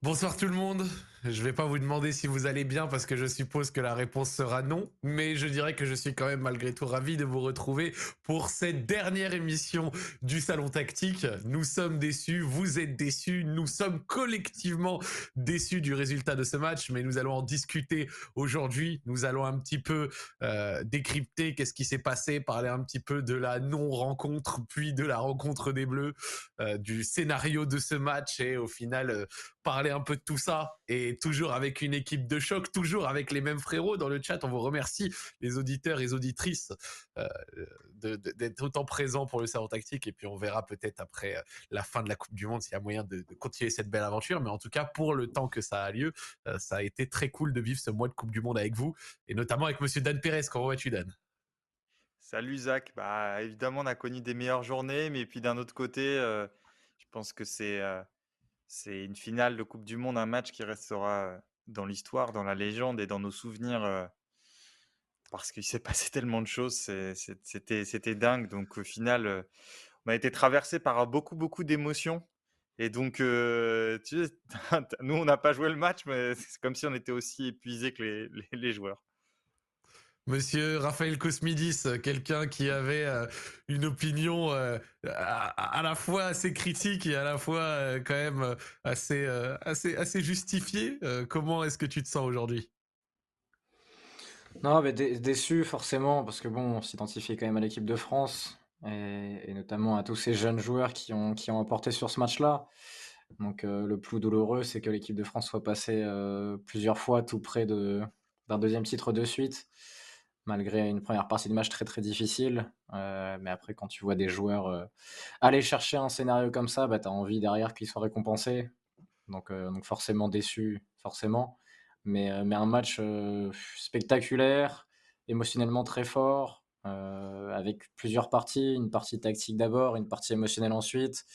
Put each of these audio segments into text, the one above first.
Bonsoir tout le monde. Je vais pas vous demander si vous allez bien parce que je suppose que la réponse sera non, mais je dirais que je suis quand même malgré tout ravi de vous retrouver pour cette dernière émission du Salon Tactique. Nous sommes déçus, vous êtes déçus, nous sommes collectivement déçus du résultat de ce match, mais nous allons en discuter aujourd'hui. Nous allons un petit peu euh, décrypter qu'est-ce qui s'est passé, parler un petit peu de la non-rencontre, puis de la rencontre des Bleus, euh, du scénario de ce match et au final euh, parler un peu de tout ça et toujours avec une équipe de choc, toujours avec les mêmes frérots dans le chat. On vous remercie les auditeurs et les auditrices euh, d'être autant présents pour le salon tactique et puis on verra peut-être après euh, la fin de la Coupe du Monde s'il y a moyen de, continuer cette belle aventure. Mais en tout cas pour le temps que ça a lieu, euh, ça a été très cool de vivre ce mois de Coupe du Monde avec vous et notamment avec Monsieur Dan Pérez. Comment vas-tu Dan? Salut Zach, bah évidemment on a connu des meilleures journées, mais puis d'un autre côté, je pense que c'est c'est une finale de Coupe du Monde, un match qui restera dans l'histoire, dans la légende et dans nos souvenirs parce qu'il s'est passé tellement de choses. C'était dingue. Donc au final, on a été traversé par beaucoup, beaucoup d'émotions. Et donc, nous, on n'a pas joué le match, mais c'est comme si on était aussi épuisés que les joueurs. Monsieur Raphaël Cosmidis, quelqu'un qui avait euh, une opinion euh, à, la fois assez critique et à la fois euh, quand même assez, justifiée. comment est-ce que tu te sens aujourd'hui? Non, mais déçu forcément, parce que bon, on s'identifiait quand même à l'équipe de France et, notamment à tous ces jeunes joueurs qui ont, qui ont apporté sur ce match-là. Donc le plus douloureux, c'est que l'équipe de France soit passée plusieurs fois tout près d'un deuxième titre de suite malgré une première partie de match très très difficile. Euh, mais après, quand tu vois des joueurs euh, aller chercher un scénario comme ça, bah, tu as envie derrière qu'ils soient récompensés. Donc, euh, donc forcément déçu, forcément. Mais, mais un match spectaculaire, émotionnellement très fort, avec plusieurs parties. Une partie tactique d'abord, une partie émotionnelle ensuite.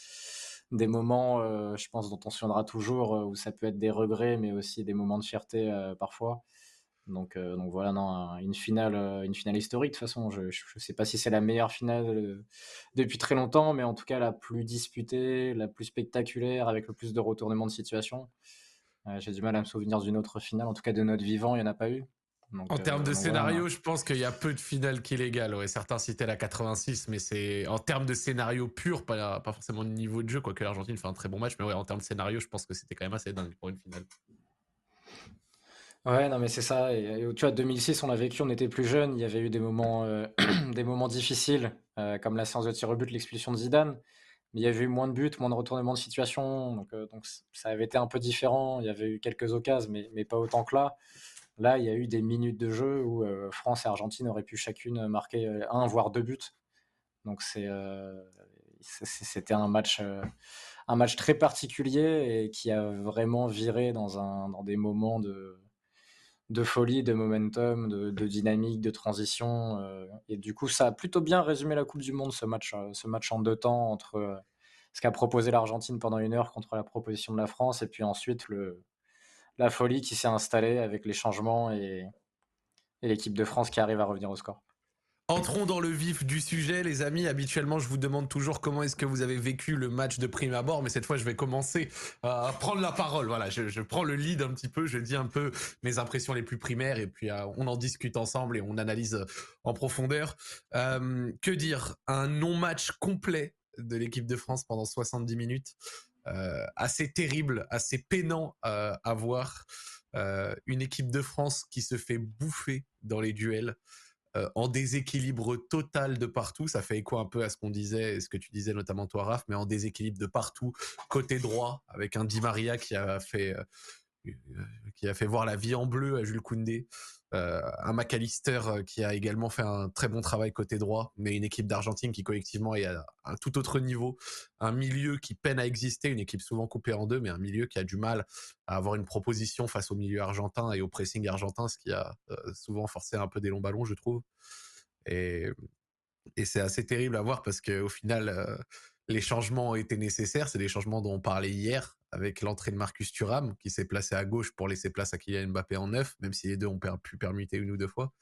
Des moments, je pense, dont on se souviendra toujours, où ça peut être des regrets, mais aussi des moments de fierté parfois. Donc, euh, donc voilà, non, une finale, euh, une finale historique. De toute façon, je ne sais pas si c'est la meilleure finale euh, depuis très longtemps, mais en tout cas la plus disputée, la plus spectaculaire, avec le plus de retournements de situation. J'ai du mal à me souvenir d'une autre finale. En tout cas, de notre vivant, il n'y en a pas eu. en termes de scénario, je pense qu'il y a peu de finales qui légales. Ouais, certains citaient la 86, mais c'est en termes de scénario pur, pas, pas forcément de niveau de jeu, quoique l'Argentine fait un très bon match. Mais ouais, en termes de scénario, je pense que c'était quand même assez dingue pour une finale. Ouais, non, mais c'est ça. Et, tu vois, 2006, on l'a vécu, on était plus jeunes. Il y avait eu des moments, euh, des moments difficiles, euh, comme la séance de tir au but, l'expulsion de Zidane. Mais il y avait eu moins de buts, moins de retournements de situation. Donc, euh, ça avait été un peu différent. Il y avait eu quelques occasions, mais, pas autant que là. Là, il y a eu des minutes de jeu où France et Argentine auraient pu chacune marquer un, voire deux buts. Donc c'était un match, un match très particulier et qui a vraiment viré dans, un, dans des moments de de folie, de momentum, de, dynamique, de transition. Euh, et du coup, ça a plutôt bien résumé la Coupe du Monde, ce match, euh, en deux temps entre euh, ce qu'a proposé l'Argentine pendant une heure contre la proposition de la France, et puis ensuite la folie qui s'est installée avec les changements et l'équipe de France qui arrive à revenir au score. Entrons dans le vif du sujet, les amis. Habituellement, je vous demande toujours comment est-ce que vous avez vécu le match de prime abord, mais cette fois, je vais commencer à prendre la parole. Voilà, je, prends le lead un petit peu, je dis un peu mes impressions les plus primaires, et puis euh, on en discute ensemble et on analyse en profondeur. Euh, que dire? Un non-match complet de l'équipe de France pendant 70 minutes. Euh, assez terrible, assez peinant à voir. une équipe de France qui se fait bouffer dans les duels. Euh, en déséquilibre total de partout. Ça fait écho un peu à ce qu'on disait, ce que tu disais notamment toi, Raph, mais en déséquilibre de partout. Côté droit, avec un Di Maria qui a fait, euh, euh, qui a fait voir la vie en bleu à Jules Koundé. Euh, un McAllister euh, qui a également fait un très bon travail côté droit, mais une équipe d'Argentine qui collectivement est à un tout autre niveau, un milieu qui peine à exister, une équipe souvent coupée en deux, mais un milieu qui a du mal à avoir une proposition face au milieu argentin et au pressing argentin, ce qui a euh, souvent forcé un peu des longs ballons, je trouve. Et, et c'est assez terrible à voir parce qu'au final, les changements ont été nécessaires. C'est des changements dont on parlait hier avec l'entrée de Marcus Thuram qui s'est placé à gauche pour laisser place à Kylian Mbappé en neuf, même si les deux ont pu permuter une ou deux fois.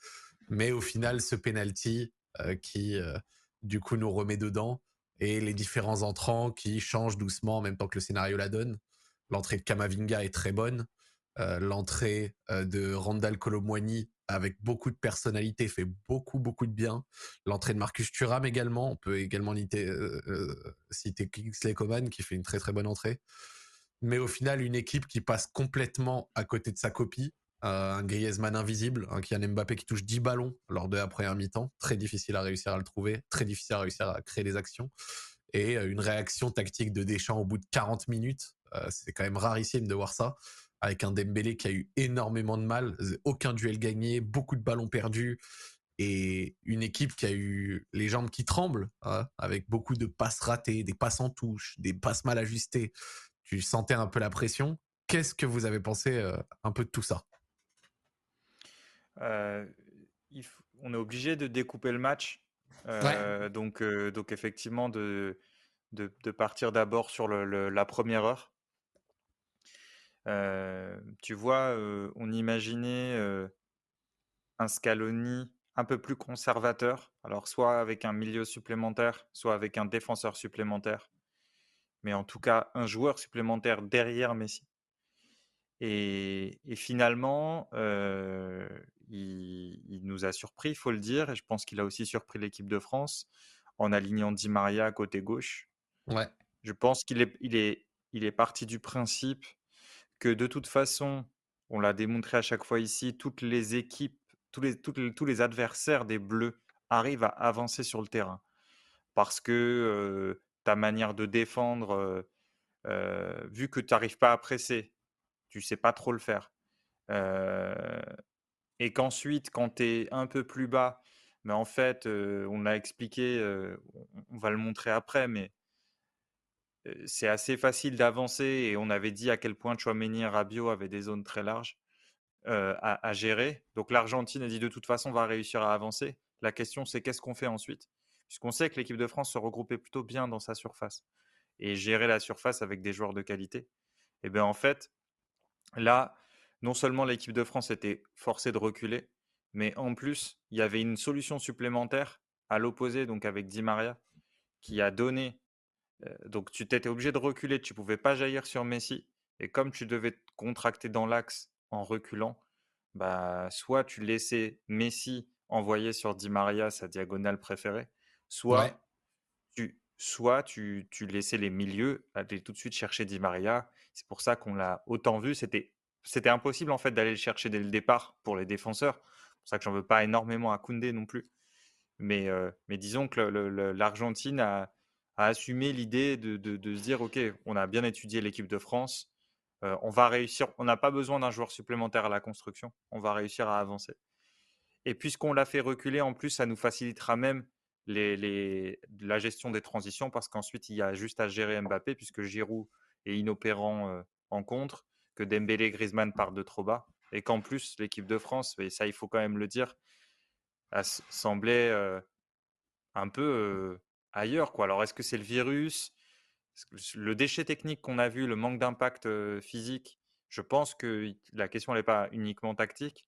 Mais au final, ce penalty euh, qui euh, du coup nous remet dedans et les différents entrants qui changent doucement en même temps que le scénario la donne. L'entrée de Kamavinga est très bonne. L'entrée de Randall Colomwani avec beaucoup de personnalité fait beaucoup beaucoup de bien. L'entrée de Marcus Thuram également. On peut également citer Kingsley Coman qui fait une très très bonne entrée. Mais au final, une équipe qui passe complètement à côté de sa copie. un Griezmann invisible, un Kylian Mbappé qui touche 10 ballons lors de la première mi-temps. Très difficile à réussir à le trouver, très difficile à réussir à créer des actions. Et une réaction tactique de Deschamps au bout de 40 minutes. c'est quand même rarissime de voir ça avec un Dembélé qui a eu énormément de mal, aucun duel gagné, beaucoup de ballons perdus et une équipe qui a eu les jambes qui tremblent, hein, avec beaucoup de passes ratées, des passes en touche, des passes mal ajustées. Tu sentais un peu la pression. Qu'est-ce que vous avez pensé euh, un peu de tout ça? Euh, On est obligé de découper le match. Euh, donc, donc effectivement, de, de, partir d'abord sur la première heure tu vois, on imaginait un Scaloni un peu plus conservateur, alors soit avec un milieu supplémentaire, soit avec un défenseur supplémentaire, mais en tout cas un joueur supplémentaire derrière Messi. Et, finalement, il, nous a surpris, il faut le dire, et je pense qu'il a aussi surpris l'équipe de France en alignant Di Maria à côté gauche. Ouais. Je pense qu'il est, il est, il est parti du principe que de toute façon, on l'a démontré à chaque fois ici, toutes les équipes, tous les, tous les adversaires des Bleus arrivent à avancer sur le terrain. Parce que ta manière de défendre, vu que tu n'arrives pas à presser, tu sais pas trop le faire. et qu'ensuite, quand tu es un peu plus bas, mais en fait, on a expliqué, on va le montrer après, mais c'est assez facile d'avancer et on avait dit à quel point Chouameni et Rabiot avaient des zones très larges à, gérer. Donc l'Argentine a dit de toute façon on va réussir à avancer. La question c'est qu'est-ce qu'on fait ensuite? Puisqu'on sait que l'équipe de France se regroupait plutôt bien dans sa surface et gérer la surface avec des joueurs de qualité. Et bien en fait, là, non seulement l'équipe de France était forcée de reculer, mais en plus, il y avait une solution supplémentaire à l'opposé, donc avec Di Maria, qui a donné donc tu t'étais obligé de reculer, tu pouvais pas jaillir sur Messi. Et comme tu devais te contracter dans l'axe en reculant, bah, soit tu laissais Messi envoyer sur Di Maria sa diagonale préférée, soit, tu, soit tu, tu, laissais les milieux aller tout de suite chercher Di Maria. C'est pour ça qu'on l'a autant vu. C'était, c'était impossible en fait d'aller le chercher dès le départ pour les défenseurs. C'est pour ça que j'en veux pas énormément à Koundé non plus. Mais, mais disons que l'Argentine a, à assumer l'idée de, se dire, OK, on a bien étudié l'équipe de France, euh, on va réussir, on n'a pas besoin d'un joueur supplémentaire à la construction, on va réussir à avancer. Et puisqu'on l'a fait reculer, en plus, ça nous facilitera même les, la gestion des transitions parce qu'ensuite, il y a juste à gérer Mbappé puisque Giroud est inopérant euh, en contre, que Dembélé et Griezmann partent de trop bas et qu'en plus, l'équipe de France, et ça, il faut quand même le dire, semblait euh, un peu ailleurs. Quoi. Alors, est-ce que c'est le virus? Le déchet technique qu'on a vu, le manque d'impact physique, je pense que la question n'est pas uniquement tactique.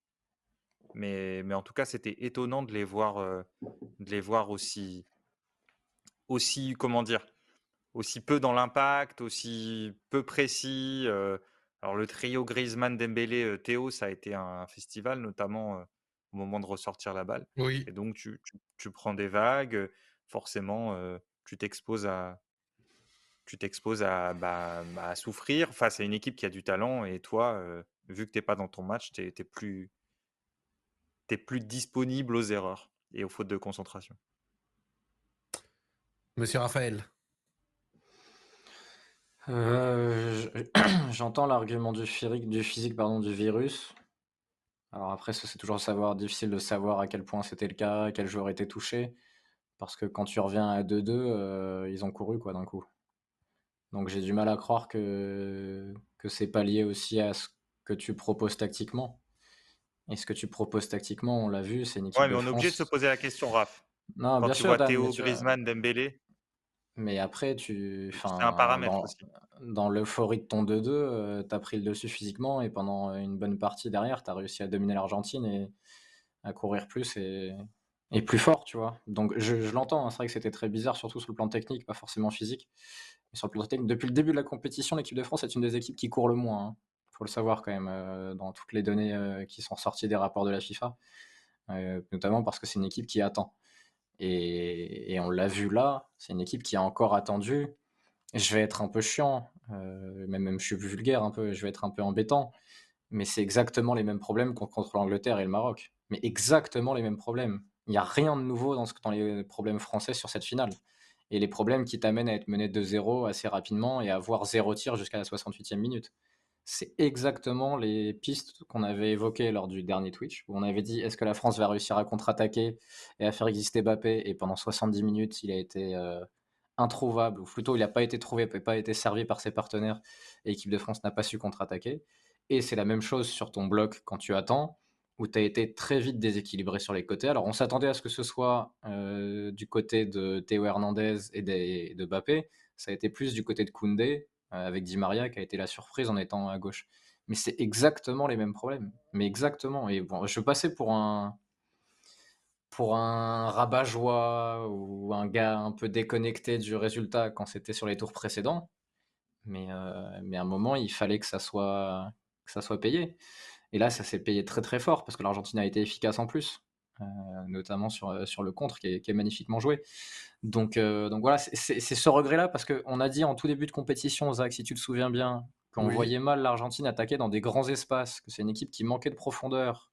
Mais, mais, en tout cas, c'était étonnant de les voir, de les voir aussi, aussi, comment dire, aussi peu dans l'impact, aussi peu précis. alors le trio Griezmann, Dembélé, Théo, ça a été un festival, notamment au moment de ressortir la balle. Oui. Et donc tu, tu prends des vagues forcément, tu t'exposes à, tu t'exposes à, bah, à, souffrir face à une équipe qui a du talent et toi, vu que tu n'es pas dans ton match, tu es, plus, es plus disponible aux erreurs et aux fautes de concentration. Monsieur Raphaël. J'entends l'argument du physique, du physique pardon, du virus. Alors après, c'est toujours savoir, difficile de savoir à quel point c'était le cas, quel joueur était touché. Parce que quand tu reviens à 2-2, euh, ils ont couru quoi d'un coup. Donc j'ai du mal à croire que, que c'est pas lié aussi à ce que tu proposes tactiquement. Et ce que tu proposes tactiquement, on l'a vu, c'est une équipe Ouais, mais on est obligé de se poser la question, Raph. Non, Quand bien tu sûr, vois Théo, Griezmann, Dembélé, Mais après, tu, c'est un paramètre dans, aussi. dans l'euphorie de ton 2-2, tu as pris le dessus physiquement et pendant une bonne partie derrière, tu as réussi à dominer l'Argentine et à courir plus et, et plus fort, tu vois. Donc je, l'entends, hein, c'est vrai que c'était très bizarre, surtout sur le plan technique, pas forcément physique. sur le plan technique, depuis le début de la compétition, l'équipe de France est une des équipes qui court le moins. Il hein. faut le savoir quand même, dans toutes les données qui sont sorties des rapports de la FIFA, notamment parce que c'est une équipe qui attend. Et, on l'a vu là, c'est une équipe qui a encore attendu. Je vais être un peu chiant, même, même je suis vulgaire un peu, je vais être un peu embêtant, mais c'est exactement les mêmes problèmes contre l'Angleterre et le Maroc. Mais exactement les mêmes problèmes. Il n'y a rien de nouveau dans, ce, les problèmes français sur cette finale. Et les problèmes qui t'amènent à être mené de 0 assez rapidement et à avoir zéro tir jusqu'à la 68e minute. C'est exactement les pistes qu'on avait évoquées lors du dernier Twitch, où on avait dit est-ce que la France va réussir à contre-attaquer et à faire exister Mbappé? Et pendant 70 minutes, il a été euh, introuvable, ou plutôt il n'a pas été trouvé, n'a pas été servi par ses partenaires, et l'équipe de France n'a pas su contre-attaquer. Et c'est la même chose sur ton bloc quand tu attends, où tu as été très vite déséquilibré sur les côtés. Alors on s'attendait à ce que ce soit euh, du côté de Théo Hernandez et de, Mbappé, ça a été plus du côté de Koundé, euh, avec Di Maria qui a été la surprise en étant à gauche. Mais c'est exactement les mêmes problèmes. Mais exactement. Et bon, je passais pour un pour un rabat-joie ou un gars un peu déconnecté du résultat quand c'était sur les tours précédents. Mais, euh, mais à un moment, il fallait que ça soit, que ça soit payé. Et là, ça s'est payé très très fort parce que l'Argentine a été efficace en plus, euh, notamment sur, sur le contre qui est, magnifiquement joué. Donc, euh, donc voilà, c'est ce regret-là parce qu'on a dit en tout début de compétition, Zach, si tu te souviens bien, qu'on voyait mal l'Argentine attaquer dans des grands espaces, que c'est une équipe qui manquait de profondeur,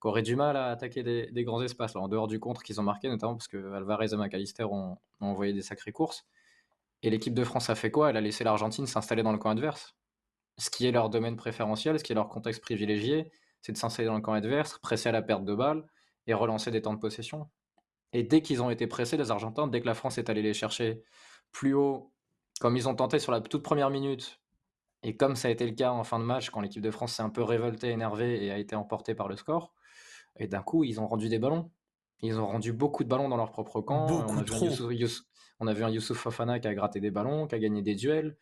qui aurait du mal à attaquer des, grands espaces, en dehors du contre qu'ils ont marqué, notamment parce que Alvarez et McAllister ont, envoyé des sacrées courses. Et l'équipe de France a fait quoi? Elle a laissé l'Argentine s'installer dans le camp adverse. Ce qui est leur domaine préférentiel, ce qui est leur contexte privilégié, c'est de s'installer dans le camp adverse, presser à la perte de balles et relancer des temps de possession. Et dès qu'ils ont été pressés, les Argentins, dès que la France est allée les chercher plus haut, comme ils ont tenté sur la toute première minute, et comme ça a été le cas en fin de match, quand l'équipe de France s'est un peu révoltée, énervée et a été emportée par le score, et d'un coup, ils ont rendu des ballons. Ils ont rendu beaucoup de ballons dans leur propre camp. Beaucoup on, a trop. on a vu un Youssouf Fofana qui a gratté des ballons, qui a gagné des duels.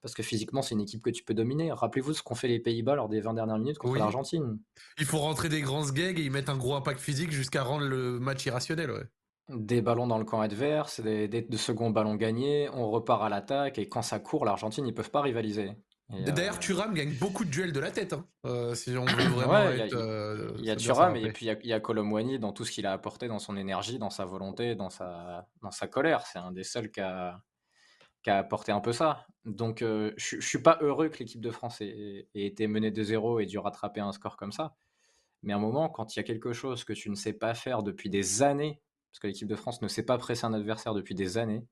Parce que physiquement, c'est une équipe que tu peux dominer. Rappelez-vous ce qu'ont fait les Pays-Bas lors des 20 dernières minutes contre l'Argentine. Il faut rentrer des grands gags et y mettre un gros impact physique jusqu'à rendre le match irrationnel. Ouais. Des ballons dans le camp adverse, des, des, de seconds ballons gagnés, on repart à l'attaque et quand ça court, l'Argentine, ils peuvent pas rivaliser. D'ailleurs, euh, Thuram gagne beaucoup de duels de la tête. Hein. Euh, si on veut vraiment être. Il y a, Thuram et puis il y a, Colomwani dans tout ce qu'il a apporté, dans son énergie, dans sa volonté, dans sa, dans sa colère. C'est un des seuls qui a, qui a apporté un peu ça. Donc, euh, je ne suis pas heureux que l'équipe de France ait, été menée de zéro et dû rattraper un score comme ça. Mais à un moment, quand il y a quelque chose que tu ne sais pas faire depuis des années, parce que l'équipe de France ne sait pas presser un adversaire depuis des années,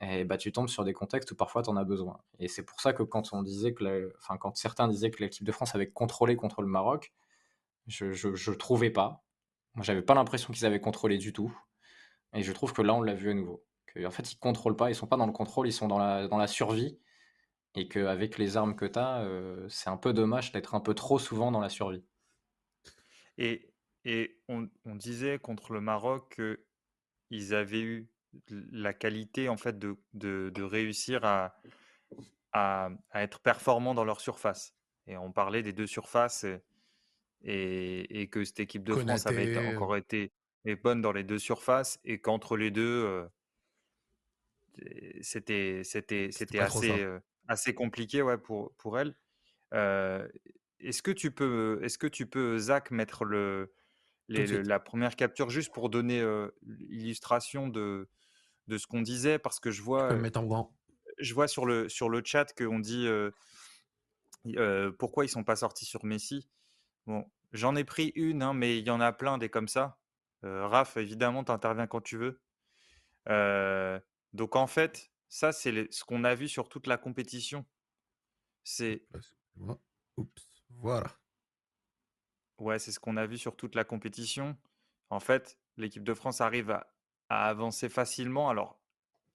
et bah, tu tombes sur des contextes où parfois tu en as besoin. Et c'est pour ça que quand on disait que, enfin, quand certains disaient que l'équipe de France avait contrôlé contre le Maroc, je, je, trouvais pas. Moi, j'avais pas l'impression qu'ils avaient contrôlé du tout. Et je trouve que là, on l'a vu à nouveau. Que, en fait, ils contrôlent pas, ils sont pas dans le contrôle, ils sont dans la, dans la survie. Et qu'avec les armes que tu as, euh, c'est un peu dommage d'être un peu trop souvent dans la survie. Et, et on, on disait contre le Maroc qu'ils avaient eu la qualité en fait de, de, réussir à, à, être performant dans leur surface. Et on parlait des deux surfaces et, et, que cette équipe de France avait encore été bonne dans les deux surfaces et qu'entre les deux, euh, c'était c'était c'était assez euh, assez compliqué ouais pour pour elle. Euh, est-ce que tu peux est-ce que tu peux Zach mettre le, la première capture juste pour donner l'illustration de de ce qu'on disait? Parce que je vois, je vois sur le, sur le chat qu'on dit pourquoi ils sont pas sortis sur Messi. Bon, j'en ai pris une, hein, mais il y en a plein des comme ça. Raph, évidemment, tu interviens quand tu veux. Donc en fait, ça, c'est ce qu'on a vu sur toute la compétition. C'est. Voilà. Ouais, c'est ce qu'on a vu sur toute la compétition. En fait, l'équipe de France arrive à à avancer facilement. Alors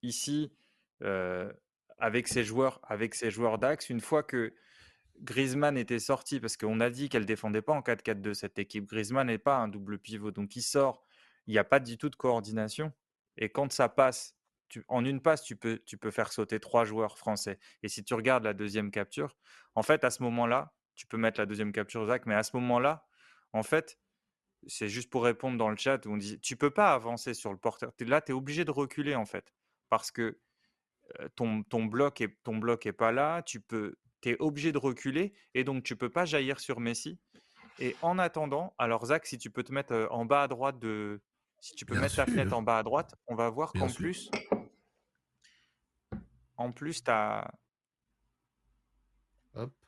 ici, avec ses joueurs, avec ses joueurs d'axe, une fois que Griezmann était sorti, parce qu'on a dit qu'elle défendait pas en 4-4-2 cette équipe. Griezmann n'est pas un double pivot, donc il sort. Il n'y a pas du tout de coordination. Et quand ça passe, tu, en une passe, tu peux, tu peux faire sauter trois joueurs français. Et si tu regardes la deuxième capture, en fait, à ce moment-là, tu peux mettre la deuxième capture, Zach, mais à ce moment-là, en fait, c'est juste pour répondre dans le chat où on dit tu peux pas avancer sur le porteur. Là, tu es obligé de reculer en fait. Parce que ton, ton, bloc est, ton bloc est pas là, tu peux, es obligé de reculer et donc tu peux pas jaillir sur Messi. Et en attendant, alors Zach, si tu peux te mettre en bas à droite de, si tu peux mettre ta fenêtre en bas à droite, on va voir qu'en plus, en plus, tu as,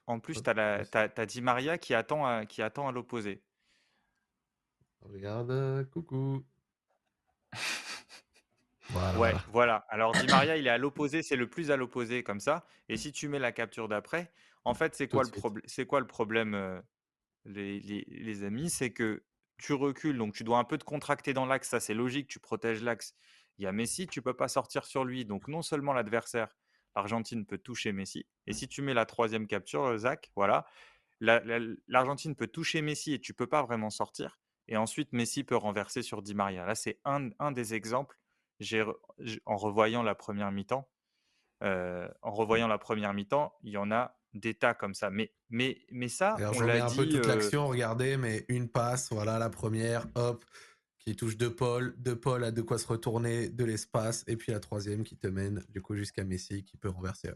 en plus, tu as, Di Maria qui attend à, qui attend à l'opposé. Regarde, coucou. voilà. Ouais, voilà. Alors Di Maria, il est à l'opposé, c'est le plus à l'opposé comme ça. Et si tu mets la capture d'après, en fait, c'est quoi, le problème c'est quoi le problème, euh, les, les, amis? C'est que tu recules, donc tu dois un peu te contracter dans l'axe, ça c'est logique, tu protèges l'axe. Il y a Messi, tu peux pas sortir sur lui. Donc non seulement l'adversaire, l'Argentine peut toucher Messi. Et si tu mets la troisième capture, euh, Zach, voilà, l'Argentine peut toucher Messi et tu peux pas vraiment sortir. Et ensuite, Messi peut renverser sur Di Maria. Là, c'est un, un, des exemples. J'ai, en revoyant la première mi-temps, euh, en revoyant la première mi-temps, il y en a des tas comme ça. Mais, mais, mais ça, on l'a dit. un peu toute euh l'action, regardez, mais une passe, voilà la première, hop, qui touche De Paul, De Paul a de quoi se retourner, de l'espace, et puis la troisième qui te mène du coup jusqu'à Messi qui peut renverser.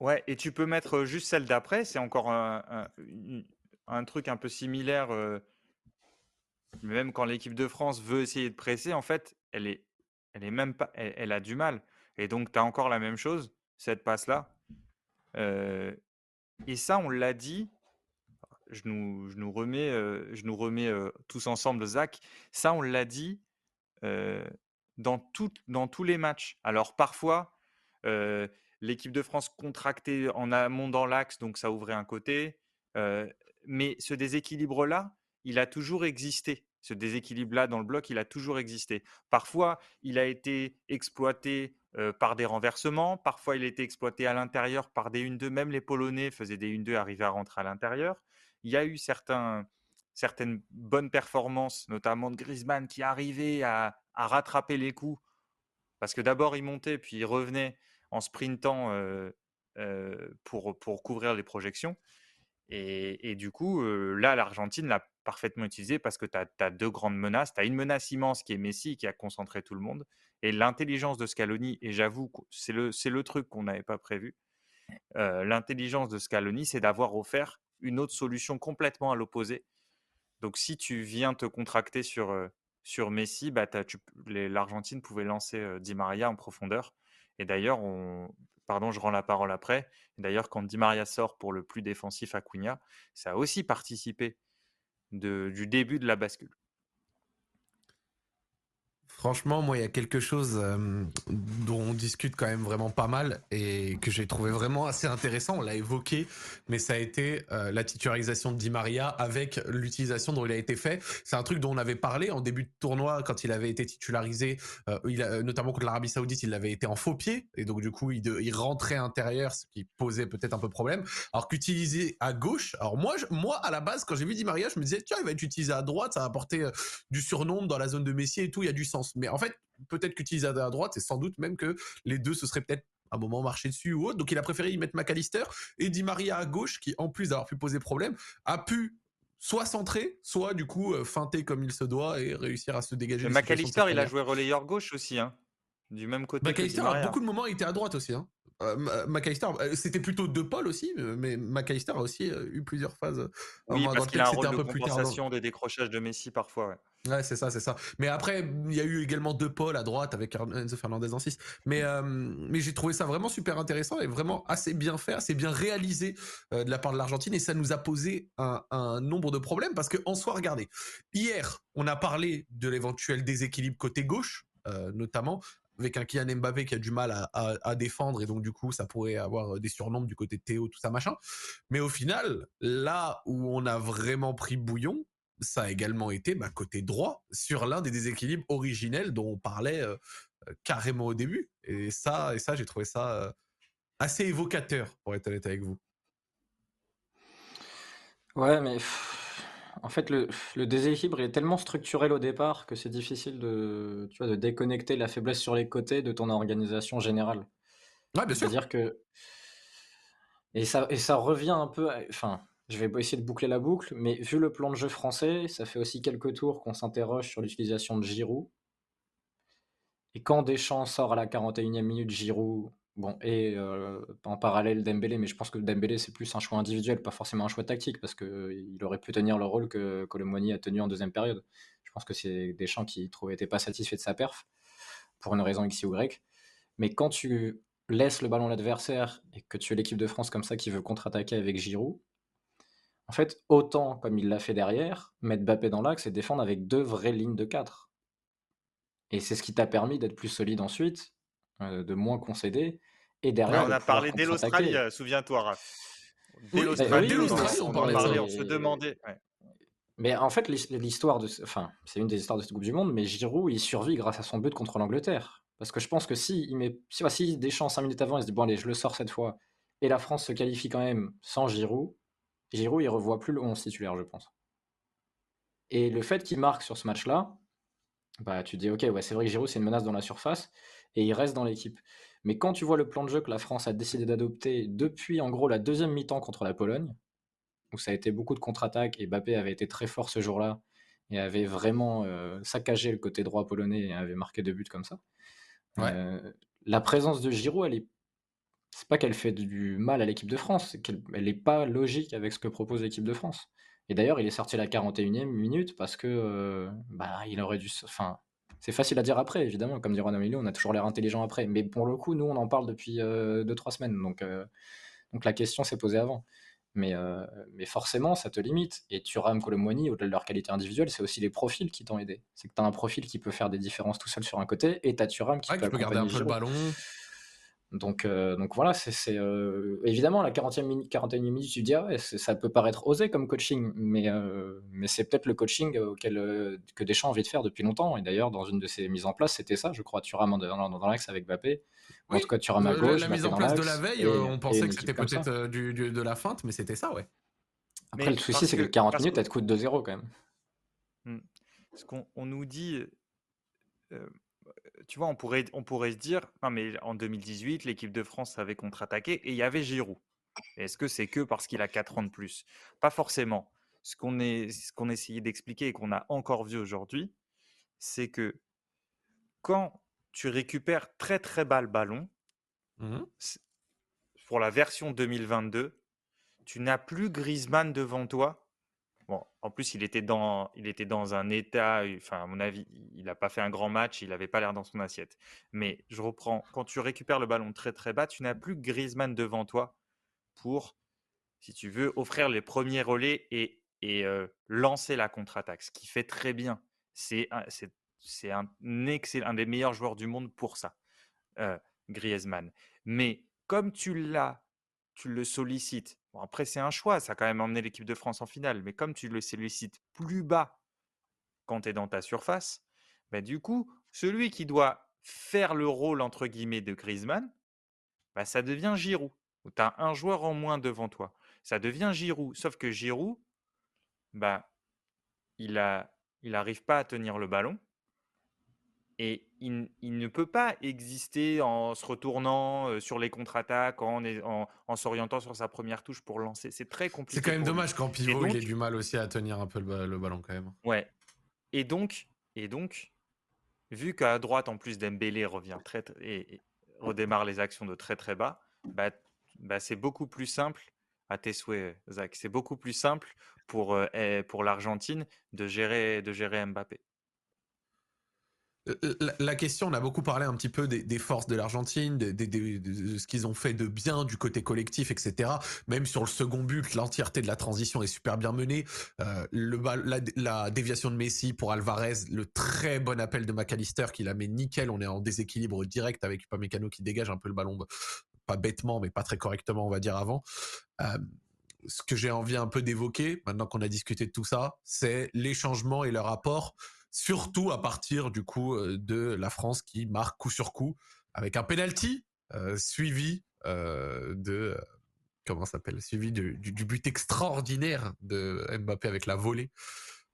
Ouais, et tu peux mettre juste celle d'après, c'est encore un, truc un peu similaire. même quand l'équipe de France veut essayer de presser, en fait, elle est, elle est même pas, elle, a du mal. Et donc, tu as encore la même chose, cette passe-là. et ça, on l'a dit, je nous, remets, nous remets tous ensemble, Zach. Ça, on l'a dit dans, tout, dans tous les matchs. Alors parfois, l'équipe de France contractait en amont dans l'axe, donc ça ouvrait un côté. mais ce déséquilibre-là, il a toujours existé. Ce déséquilibre-là dans le bloc, il a toujours existé. Parfois, il a été exploité par des renversements. Parfois, il a été exploité à l'intérieur par des 1-2. Même les Polonais faisaient des 1-2, arrivaient à rentrer à l'intérieur il y a eu certaines bonnes performances, notamment de Griezmann qui arrivait à, rattraper les coups. Parce que d'abord, il montait, puis il revenait en sprintant euh, euh, pour, couvrir les projections. Et, du coup, euh, là, l'Argentine l'a parfaitement utilisé parce que tu as, deux grandes menaces. Tu as une menace immense qui est Messi, qui a concentré tout le monde. Et l'intelligence de Scaloni, et j'avoue, c'est le truc qu'on n'avait pas prévu. L'intelligence de Scaloni, c'est d'avoir offert une autre solution complètement à l'opposé. Donc si tu viens te contracter sur, sur Messi, bah, l'Argentine pouvait lancer Di Maria en profondeur. Et d'ailleurs, on, pardon, je rends la parole après. D'ailleurs, quand Di Maria sort pour le plus défensif à Cunha, ça a aussi participé du début de la bascule. Franchement, moi, il y a quelque chose euh, dont on discute quand même vraiment pas mal et que j'ai trouvé vraiment assez intéressant. On l'a évoqué, mais ça a été euh, la titularisation de Di Maria avec l'utilisation dont il a été fait. C'est un truc dont on avait parlé en début de tournoi quand il avait été titularisé, euh, notamment contre l'Arabie Saoudite, il avait été en faux pied et donc du coup, il, rentrait intérieur, ce qui posait peut-être un peu problème. Alors qu'utiliser à gauche, alors moi, moi à la base, quand j'ai vu Di Maria, je me disais tiens, il va être utilisé à droite, ça va apporter du surnombre dans la zone de Messi et tout, il y a du sens. Mais en fait, peut-être qu'utiliser à droite, et sans doute même que les deux se seraient peut-être à un moment marché dessus ou autre. Donc il a préféré y mettre McAllister et Di Maria à gauche, qui en plus d'avoir pu poser problème, a pu soit centrer, soit du coup euh, feinter comme il se doit et réussir à se dégager. McAllister, il a joué relayeur gauche aussi, hein, du même côté. McAllister a beaucoup de moments, il était à droite aussi. Hein. Euh, McAllister, euh, c'était plutôt De Paul aussi, mais McAllister a aussi eu plusieurs phases. Oui, parce qu'il a un rôle de compensation des décrochages de Messi parfois. Ouais. Ouais, c'est ça, c'est ça. Mais après, il y a eu également deux Paul à droite avec Enzo Fernandez en 6. Mais, euh, mais j'ai trouvé ça vraiment super intéressant et vraiment assez bien fait, assez bien réalisé euh, de la part de l'Argentine. Et ça nous a posé un, un nombre de problèmes parce que, en soi, regardez, hier, on a parlé de l'éventuel déséquilibre côté gauche, euh, notamment avec un Kylian Mbappé qui a du mal à, défendre et donc du coup ça pourrait avoir des surnombres du côté de Théo tout ça machin mais au final là où on a vraiment pris bouillon ça a également été bah, côté droit sur l'un des déséquilibres originels dont on parlait euh, euh, carrément au début. Et ça, et ça j'ai trouvé ça euh, assez évocateur, pour être honnête avec vous. Ouais, mais en fait, le, déséquilibre est tellement structurel au départ que c'est difficile de, tu vois, de déconnecter la faiblesse sur les côtés de ton organisation générale. Ouais, bien sûr. C'est-à-dire que. Et ça, et ça revient un peu. Enfin, je vais essayer de boucler la boucle, mais vu le plan de jeu français, ça fait aussi quelques tours qu'on s'interroge sur l'utilisation de Giroud. Et quand Deschamps sort à la 41e minute, Giroud, bon, et en parallèle Dembélé, mais je pense que Dembélé c'est plus un choix individuel, pas forcément un choix tactique, parce qu'il aurait pu tenir le rôle que Colomboigny a tenu en deuxième période. Je pense que c'est Deschamps qui n'était pas satisfait de sa perf, pour une raison X ou Y. Mais quand tu laisses le ballon à l'adversaire et que tu es l'équipe de France comme ça qui veut contre-attaquer avec Giroud, en fait, autant, comme il l'a fait derrière, mettre Bappé dans l'axe et défendre avec deux vraies lignes de 4. Et c'est ce qui t'a permis d'être plus solide ensuite, euh, de moins concéder. Et derrière, on a parlé dès l'Australie, euh, souviens-toi, Raph. Dès l'Australie, on, parlait, on se demandait. Mais en fait, l'histoire de. Enfin, c'est une des histoires de cette Coupe du Monde, mais Giroud, il survit grâce à son but contre l'Angleterre. Parce que je pense que si, il met, si, si Deschamps 5 minutes avant, il se dit bon, allez, je le sors cette fois, et la France se qualifie quand même sans Giroud, Giroud, il revoit plus le 11 titulaire, je pense. Et le fait qu'il marque sur ce match-là, bah, tu dis, ok, ouais, c'est vrai que Giroud, c'est une menace dans la surface, et il reste dans l'équipe. Mais quand tu vois le plan de jeu que la France a décidé d'adopter depuis, en gros, la deuxième mi-temps contre la Pologne, où ça a été beaucoup de contre-attaques, et Mbappé avait été très fort ce jour-là, et avait vraiment euh, saccagé le côté droit polonais, et avait marqué deux buts comme ça. Euh, la présence de Giroud, elle est c'est pas qu'elle fait du mal à l'équipe de France, c'est qu'elle n'est pas logique avec ce que propose l'équipe de France. Et d'ailleurs, il est sorti à la 41e minute parce que euh, bah, il aurait dû. Enfin, c'est facile à dire après, évidemment. Comme dit Ron on a toujours l'air intelligent après. Mais pour le coup, nous, on en parle depuis 2-3 euh, semaines. Donc, euh, donc la question s'est posée avant. Mais, mais forcément, ça te limite. Et Thuram, Colomboigny, au-delà de leur qualité individuelle, c'est aussi les profils qui t'ont aidé. C'est que tu as un profil qui peut faire des différences tout seul sur un côté, et tu as Thuram qui peut, garder un peu le ballon. Donc, euh, donc voilà, c'est euh, évidemment la 40e minute, 41e minute, tu dis ah ça peut paraître osé comme coaching, mais, euh, mais c'est peut-être le coaching auquel que Deschamps a envie de faire depuis longtemps. Et d'ailleurs, dans une de ses mises en place, c'était ça, je crois, Thuram dans, dans l'axe avec Mbappé. en tout cas, Thuram à gauche. La, mise en place de la veille, on pensait que c'était peut-être de la feinte, mais c'était ça, ouais. Après, le souci, c'est que, 40 minutes, elle te coûte 2-0 quand même. Hmm. Parce qu'on nous dit tu vois, on pourrait, on pourrait se dire, non mais en 2018, l'équipe de France avait contre-attaqué et il y avait Giroud. Est-ce que c'est que parce qu'il a 4 ans de plus? Pas forcément. Ce qu'on essayait d'expliquer et qu'on a encore vu aujourd'hui, c'est que quand tu récupères très très bas le ballon, mmh pour la version 2022, tu n'as plus Griezmann devant toi Bon, en plus, il était dans, il était dans un état, enfin, à mon avis, il n'a pas fait un grand match, il n'avait pas l'air dans son assiette. Mais je reprends, quand tu récupères le ballon très très bas, tu n'as plus Griezmann devant toi pour, si tu veux, offrir les premiers relais et, et lancer la contre-attaque, ce qui fait très bien. C'est un, un excellent, un des meilleurs joueurs du monde pour ça, Griezmann. Mais comme tu l'as, tu le sollicites après, c'est un choix. Ça a quand même emmené l'équipe de France en finale. Mais comme tu le sollicites plus bas quand tu es dans ta surface, bah, du coup, celui qui doit faire le rôle, entre guillemets, de Griezmann, bah, ça devient Giroud. Tu as un joueur en moins devant toi. Ça devient Giroud. Sauf que Giroud, bah, il n'arrive pas à tenir le ballon. Et il, ne peut pas exister en se retournant sur les contre-attaques, en, en, s'orientant sur sa première touche pour lancer. C'est très compliqué. C'est quand même dommage quand pivot, il ait du mal aussi à tenir un peu le, ballon quand même. Ouais. Et donc, et donc vu qu'à droite, en plus, Dembélé revient très, et, redémarre les actions de très très bas, bah, bah c'est beaucoup plus simple à tes souhaits, Zach. C'est beaucoup plus simple pour, eh, pour l'Argentine de gérer, de gérer Mbappé. La, question, on a beaucoup parlé un petit peu des, forces de l'Argentine, de, ce qu'ils ont fait de bien du côté collectif, etc. Même sur le second but, l'entièreté de la transition est super bien menée. Euh, la, déviation de Messi pour Alvarez, le très bon appel de McAllister qui la met nickel. On est en déséquilibre direct avec Upamecano qui dégage un peu le ballon, pas bêtement, mais pas très correctement, on va dire avant. Euh, ce que j'ai envie un peu d'évoquer, maintenant qu'on a discuté de tout ça, c'est les changements et leur apport surtout à partir du coup euh, de la France qui marque coup sur coup avec un penalty euh, suivi euh, de comment s'appelle suivi du, but extraordinaire de Mbappé avec la volée.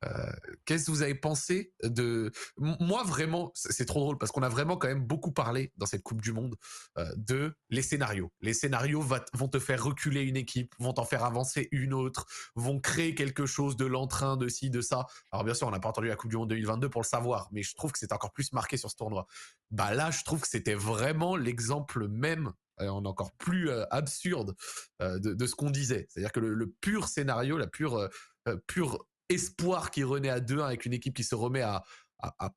Euh, qu'est-ce que vous avez pensé de moi vraiment c'est trop drôle parce qu'on a vraiment quand même beaucoup parlé dans cette Coupe du Monde euh, de les scénarios. Les scénarios vont te faire reculer une équipe, vont t'en faire avancer une autre, vont créer quelque chose de l'entrain de ci de ça. Alors bien sûr on n'a pas entendu la Coupe du Monde 2022 pour le savoir, mais je trouve que c'est encore plus marqué sur ce tournoi. Bah là je trouve que c'était vraiment l'exemple même en encore plus absurde de, ce qu'on disait. C'est-à-dire que le, pur scénario, la pure, pure espoir qui renaît à 2-1 avec une équipe qui se remet à,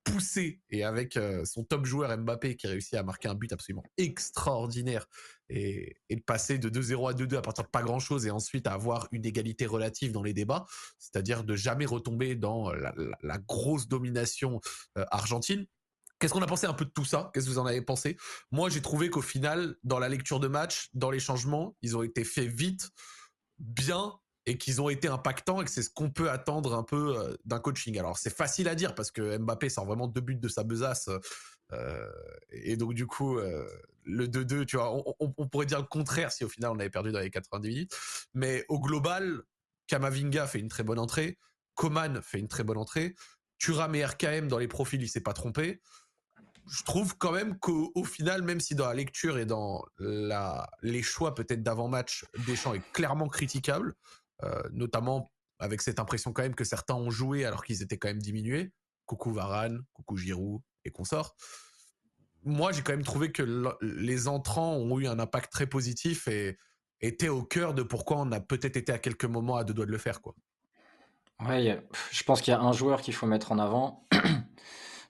pousser et avec euh, son top joueur Mbappé qui réussit à marquer un but absolument extraordinaire et, et de passer de 2-0 à 2-2 à partir de pas grand chose et ensuite à avoir une égalité relative dans les débats, c'est-à-dire de jamais retomber dans la, grosse domination euh, argentine. Qu'est-ce qu'on a pensé un peu de tout ça? Qu'est-ce que vous en avez pensé? Moi, j'ai trouvé qu'au final, dans la lecture de match, dans les changements, ils ont été faits vite, bien et qu'ils ont été impactants et que c'est ce qu'on peut attendre un peu euh, d'un coaching. Alors c'est facile à dire parce que Mbappé sort vraiment deux buts de sa besace euh, et donc du coup euh, le 2-2, tu vois, on, pourrait dire le contraire si au final on avait perdu dans les 90 minutes. Mais au global, Kamavinga fait une très bonne entrée, Coman fait une très bonne entrée, Thuram et RKM dans les profils il s'est pas trompé je trouve quand même qu'au final, même si dans la lecture et dans la, les choix peut-être d'avant-match, Deschamps est clairement critiquable, notamment avec cette impression quand même que certains ont joué alors qu'ils étaient quand même diminués. Coucou Varane, coucou Giroud et consorts. Moi, j'ai quand même trouvé que les entrants ont eu un impact très positif et étaient au cœur de pourquoi on a peut-être été à quelques moments à deux doigts de le faire. Quoi. Ouais, je pense qu'il y a un joueur qu'il faut mettre en avant.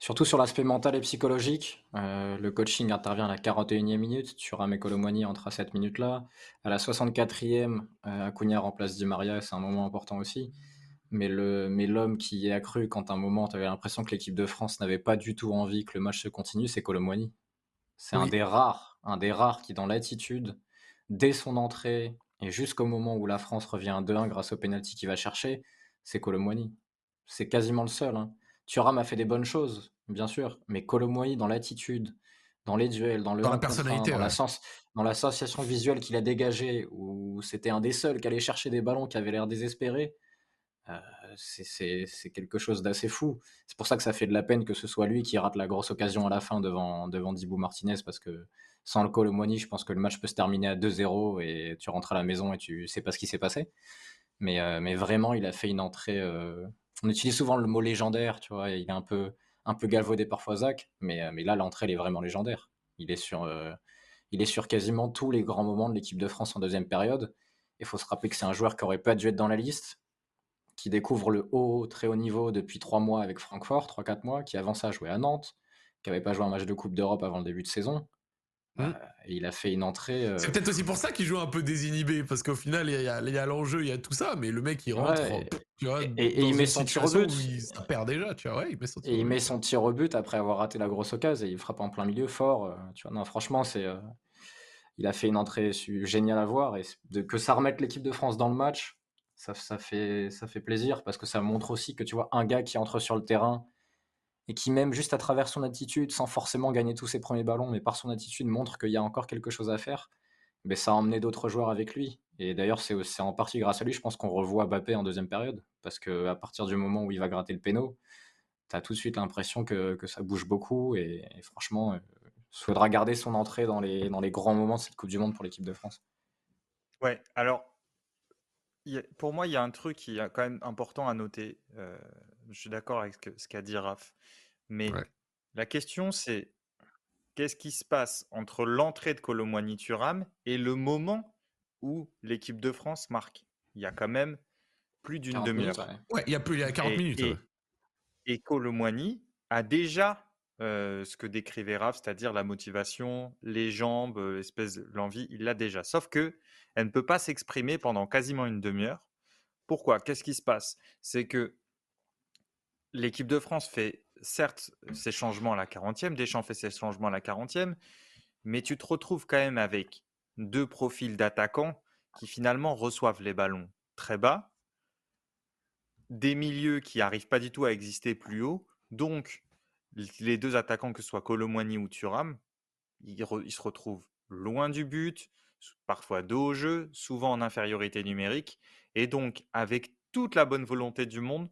Surtout sur l'aspect mental et psychologique, euh, le coaching intervient à la 41e minute, Thuram et Colomani entre à cette minute-là. À la 64e, euh, Acuna remplace Di Maria, c'est un moment important aussi. Mais le mais l'homme qui y est accru quand à un moment tu avais l'impression que l'équipe de France n'avait pas du tout envie que le match se continue, c'est Colomani. C'est un des rares, un des rares qui dans l'attitude, dès son entrée et jusqu'au moment où la France revient à 2-1 grâce au penalty qu'il va chercher, c'est Colomani. C'est quasiment le seul. Hein. Thuram a fait des bonnes choses, bien sûr, mais Colomboigny dans l'attitude, dans les duels, dans le dans la personnalité, dans, la sens, dans la sensation visuelle qu'il a dégagée, où c'était un des seuls qui allait chercher des ballons qui avait l'air désespéré, euh, c'est quelque chose d'assez fou. C'est pour ça que ça fait de la peine que ce soit lui qui rate la grosse occasion à la fin devant, devant Dibou Martinez, parce que sans le Colomboigny, je pense que le match peut se terminer à 2-0 et tu rentres à la maison et tu sais pas ce qui s'est passé. Mais, euh, mais vraiment, il a fait une entrée. Euh, on utilise souvent le mot légendaire, tu vois, il est un peu, un peu galvaudé parfois Zach, mais, euh, là, l'entrée, elle est vraiment légendaire. Il est sur, euh, il est sur quasiment tous les grands moments de l'équipe de France en deuxième période. Il faut se rappeler que c'est un joueur qui aurait pas dû être dans la liste, qui découvre le haut, très haut niveau depuis trois mois avec Francfort, trois, quatre mois, qui avant ça joué à Nantes, qui n'avait pas joué un match de Coupe d'Europe avant le début de saison. Mmh. Euh, il a fait une entrée. C'est peut-être aussi pour ça qu'il joue un peu désinhibé, parce qu'au final, il y a, l'enjeu, il y a tout ça, mais le mec, il rentre. et, il met son tir au but. Il perd déjà, tu vois. il met son tir et il met son tir au but après avoir raté la grosse occasion et il frappe en plein milieu fort. Euh, tu vois, non, franchement, c'est. Euh, il a fait une entrée géniale à voir et de, que ça remette l'équipe de France dans le match, ça, ça, fait, ça fait plaisir parce que ça montre aussi que tu vois un gars qui entre sur le terrain et qui même juste à travers son attitude, sans forcément gagner tous ses premiers ballons, mais par son attitude montre qu'il y a encore quelque chose à faire, mais ça a emmené d'autres joueurs avec lui. Et d'ailleurs, c'est en partie grâce à lui, je pense qu'on revoit Mbappé en deuxième période, parce qu'à partir du moment où il va gratter le péno, tu as tout de suite l'impression que, que, ça bouge beaucoup, et, franchement, il euh, faudra garder son entrée dans les, dans les grands moments de cette Coupe du Monde pour l'équipe de France. Ouais, alors, pour moi, il y a un truc qui est quand même important à noter. Euh, je suis d'accord avec ce qu'a dit Raph. Mais la question, c'est qu'est-ce qui se passe entre l'entrée de Colomwani Turam et le moment où l'équipe de France marque? Il y a quand même plus d'une demi-heure. Ouais. il y a plus, il y a 40 minutes. Et, et a déjà ce que décrivait Raph, c'est-à-dire la motivation, les jambes, espèce l'envie, il l'a déjà. Sauf que elle ne peut pas s'exprimer pendant quasiment une demi-heure. Pourquoi? Qu'est-ce qui se passe? C'est que l'équipe de France fait certes ces changements à la 40e, Deschamps fait ses changements à la 40e, mais tu te retrouves quand même avec deux profils d'attaquants qui finalement reçoivent les ballons très bas, des milieux qui n'arrivent pas du tout à exister plus haut, donc les deux attaquants, que ce soit ou Thuram, ils, se retrouvent loin du but, parfois dos au jeu, souvent en infériorité numérique, et donc avec toute la bonne volonté du monde,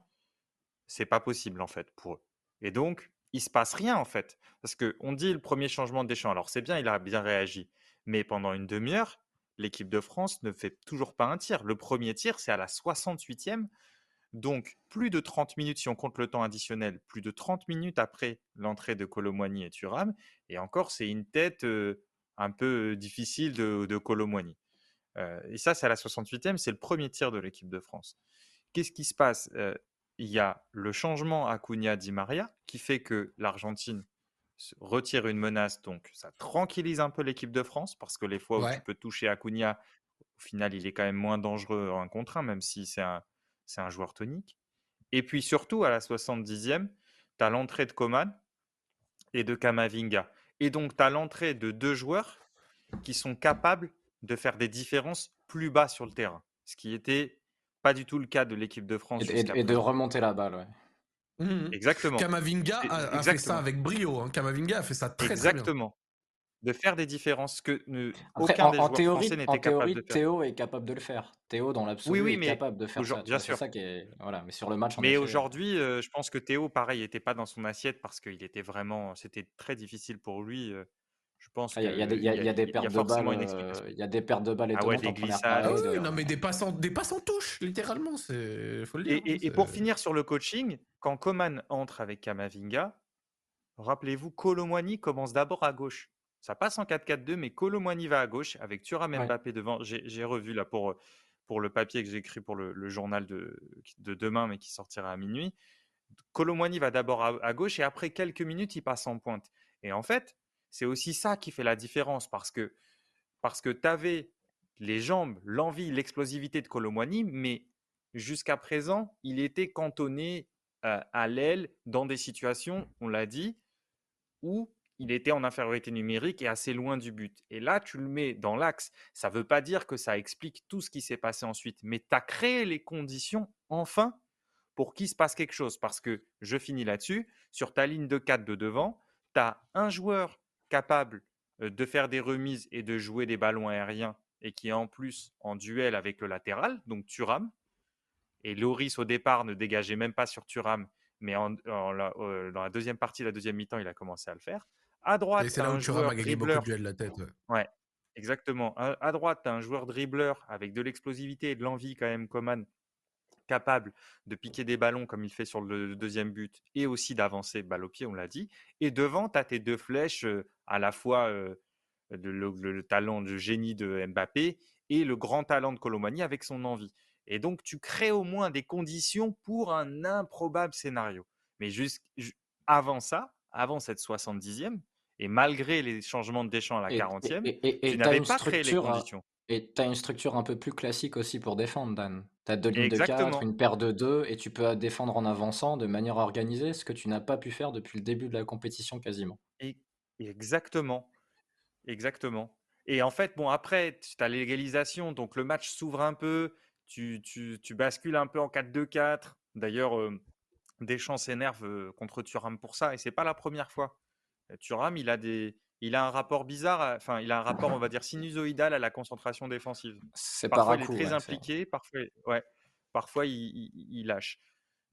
c'est pas possible en fait pour eux. Et donc, il se passe rien en fait. Parce qu'on dit le premier changement de Deschamps. Alors c'est bien, il a bien réagi. Mais pendant une demi-heure, l'équipe de France ne fait toujours pas un tir. Le premier tir, c'est à la 68e. Donc, plus de 30 minutes, si on compte le temps additionnel, plus de 30 minutes après l'entrée de Colomboigny et Thuram. Et encore, c'est une tête un peu difficile de, de et ça, c'est à la 68e, c'est le premier tir de l'équipe de France. Qu'est-ce qui se passe? Il y a le changement à Cunha Di Maria qui fait que l'Argentine retire une menace, donc ça tranquillise un peu l'équipe de France parce que les fois où tu peux toucher Acuna, au final, il est quand même moins dangereux en contre un, même si c'est un, c'est un joueur tonique. Et puis surtout, à la 70e, tu as l'entrée de Coman et de Kamavinga. Et donc, tu as l'entrée de deux joueurs qui sont capables de faire des différences plus bas sur le terrain. Ce qui était pas du tout le cas de l'équipe de France. Et, et de remonter la balle, ouais. Mmh Exactement. Kamavinga a, fait ça avec brio. Hein. Kamavinga a fait ça très, Exactement. Très bien. De faire des différences que aucun en, des joueurs théorie, français n'était capable de faire. Théo est capable de le faire. Théo, dans l'absolu, oui, oui, est capable de faire ça. Bien sûr. Ça qui est... voilà. Mais sur le match, Mais aujourd'hui, euh, je pense que Théo, pareil, n'était pas dans son assiette parce qu'il était vraiment, c'était très difficile pour lui. Euh, pense qu'il y, a des pertes de balles. Il y a des pertes de balles et ah ouais, des glissades. Ah oui, non, mais des passes en, des passes en touche, littéralement, c'est faut le dire. Et, hein, pour finir sur le coaching, quand Coman entre avec Kamavinga, rappelez-vous, Colomwani commence d'abord à gauche. Ça passe en 4-4-2, mais Colomwani va à gauche avec Thuram Mbappé devant. J'ai revu là pour, pour le papier que j'ai écrit pour le, journal de, de, demain, mais qui sortira à minuit. Colomwani va d'abord à, à gauche et après quelques minutes, il passe en pointe. Et en fait, c'est aussi ça qui fait la différence parce que, parce que tu avais les jambes, l'envie, l'explosivité de Colomwani, mais jusqu'à présent, il était cantonné à l'aile dans des situations, on l'a dit, où il était en infériorité numérique et assez loin du but. Et là, tu le mets dans l'axe. Ça ne veut pas dire que ça explique tout ce qui s'est passé ensuite, mais tu as créé les conditions, enfin, pour qu'il se passe quelque chose. Parce que, je finis là-dessus, sur ta ligne de 4 de devant, tu as un joueur capable de faire des remises et de jouer des ballons aériens et qui est en plus en duel avec le latéral, donc Turam. Et Loris, au départ, ne dégageait même pas sur Turam, mais en, dans la deuxième partie, la deuxième mi-temps, il a commencé à le faire. À droite, c'est là où Thuram a gagné beaucoup de duels la tête. Ouais, exactement. À, droite, tu as un joueur dribbleur avec de l'explosivité et de l'envie quand même, Coman, capable de piquer des ballons comme il fait sur le deuxième but et aussi d'avancer balle au pied, on l'a dit. Et devant, tu as tes deux flèches, à la fois le, talent de génie de Mbappé et le grand talent de Colomani avec son envie. Et donc, tu crées au moins des conditions pour un improbable scénario. Mais juste avant ça, avant cette 70e, et malgré les changements de Deschamps à la 40e, tu n'avais pas créé les conditions. Et tu as une structure un peu plus classique aussi pour défendre, Dan. Tu as deux lignes de 4, une paire de 2, et tu peux défendre en avançant de manière organisée, ce que tu n'as pas pu faire depuis le début de la compétition quasiment. Et, exactement. Exactement. Et en fait, bon, après, tu as l'égalisation, donc le match s'ouvre un peu, tu, tu, tu, bascules un peu en 4-2-4. D'ailleurs, euh, Deschamps s'énerve euh, contre Thuram pour ça, et c'est pas la première fois. Euh, Thuram, il a des, il a un rapport bizarre, enfin, il a un rapport, on va dire, sinusoïdal à la concentration défensive. C'est parfois il est très impliqué, parfois, ouais, parfois il, lâche.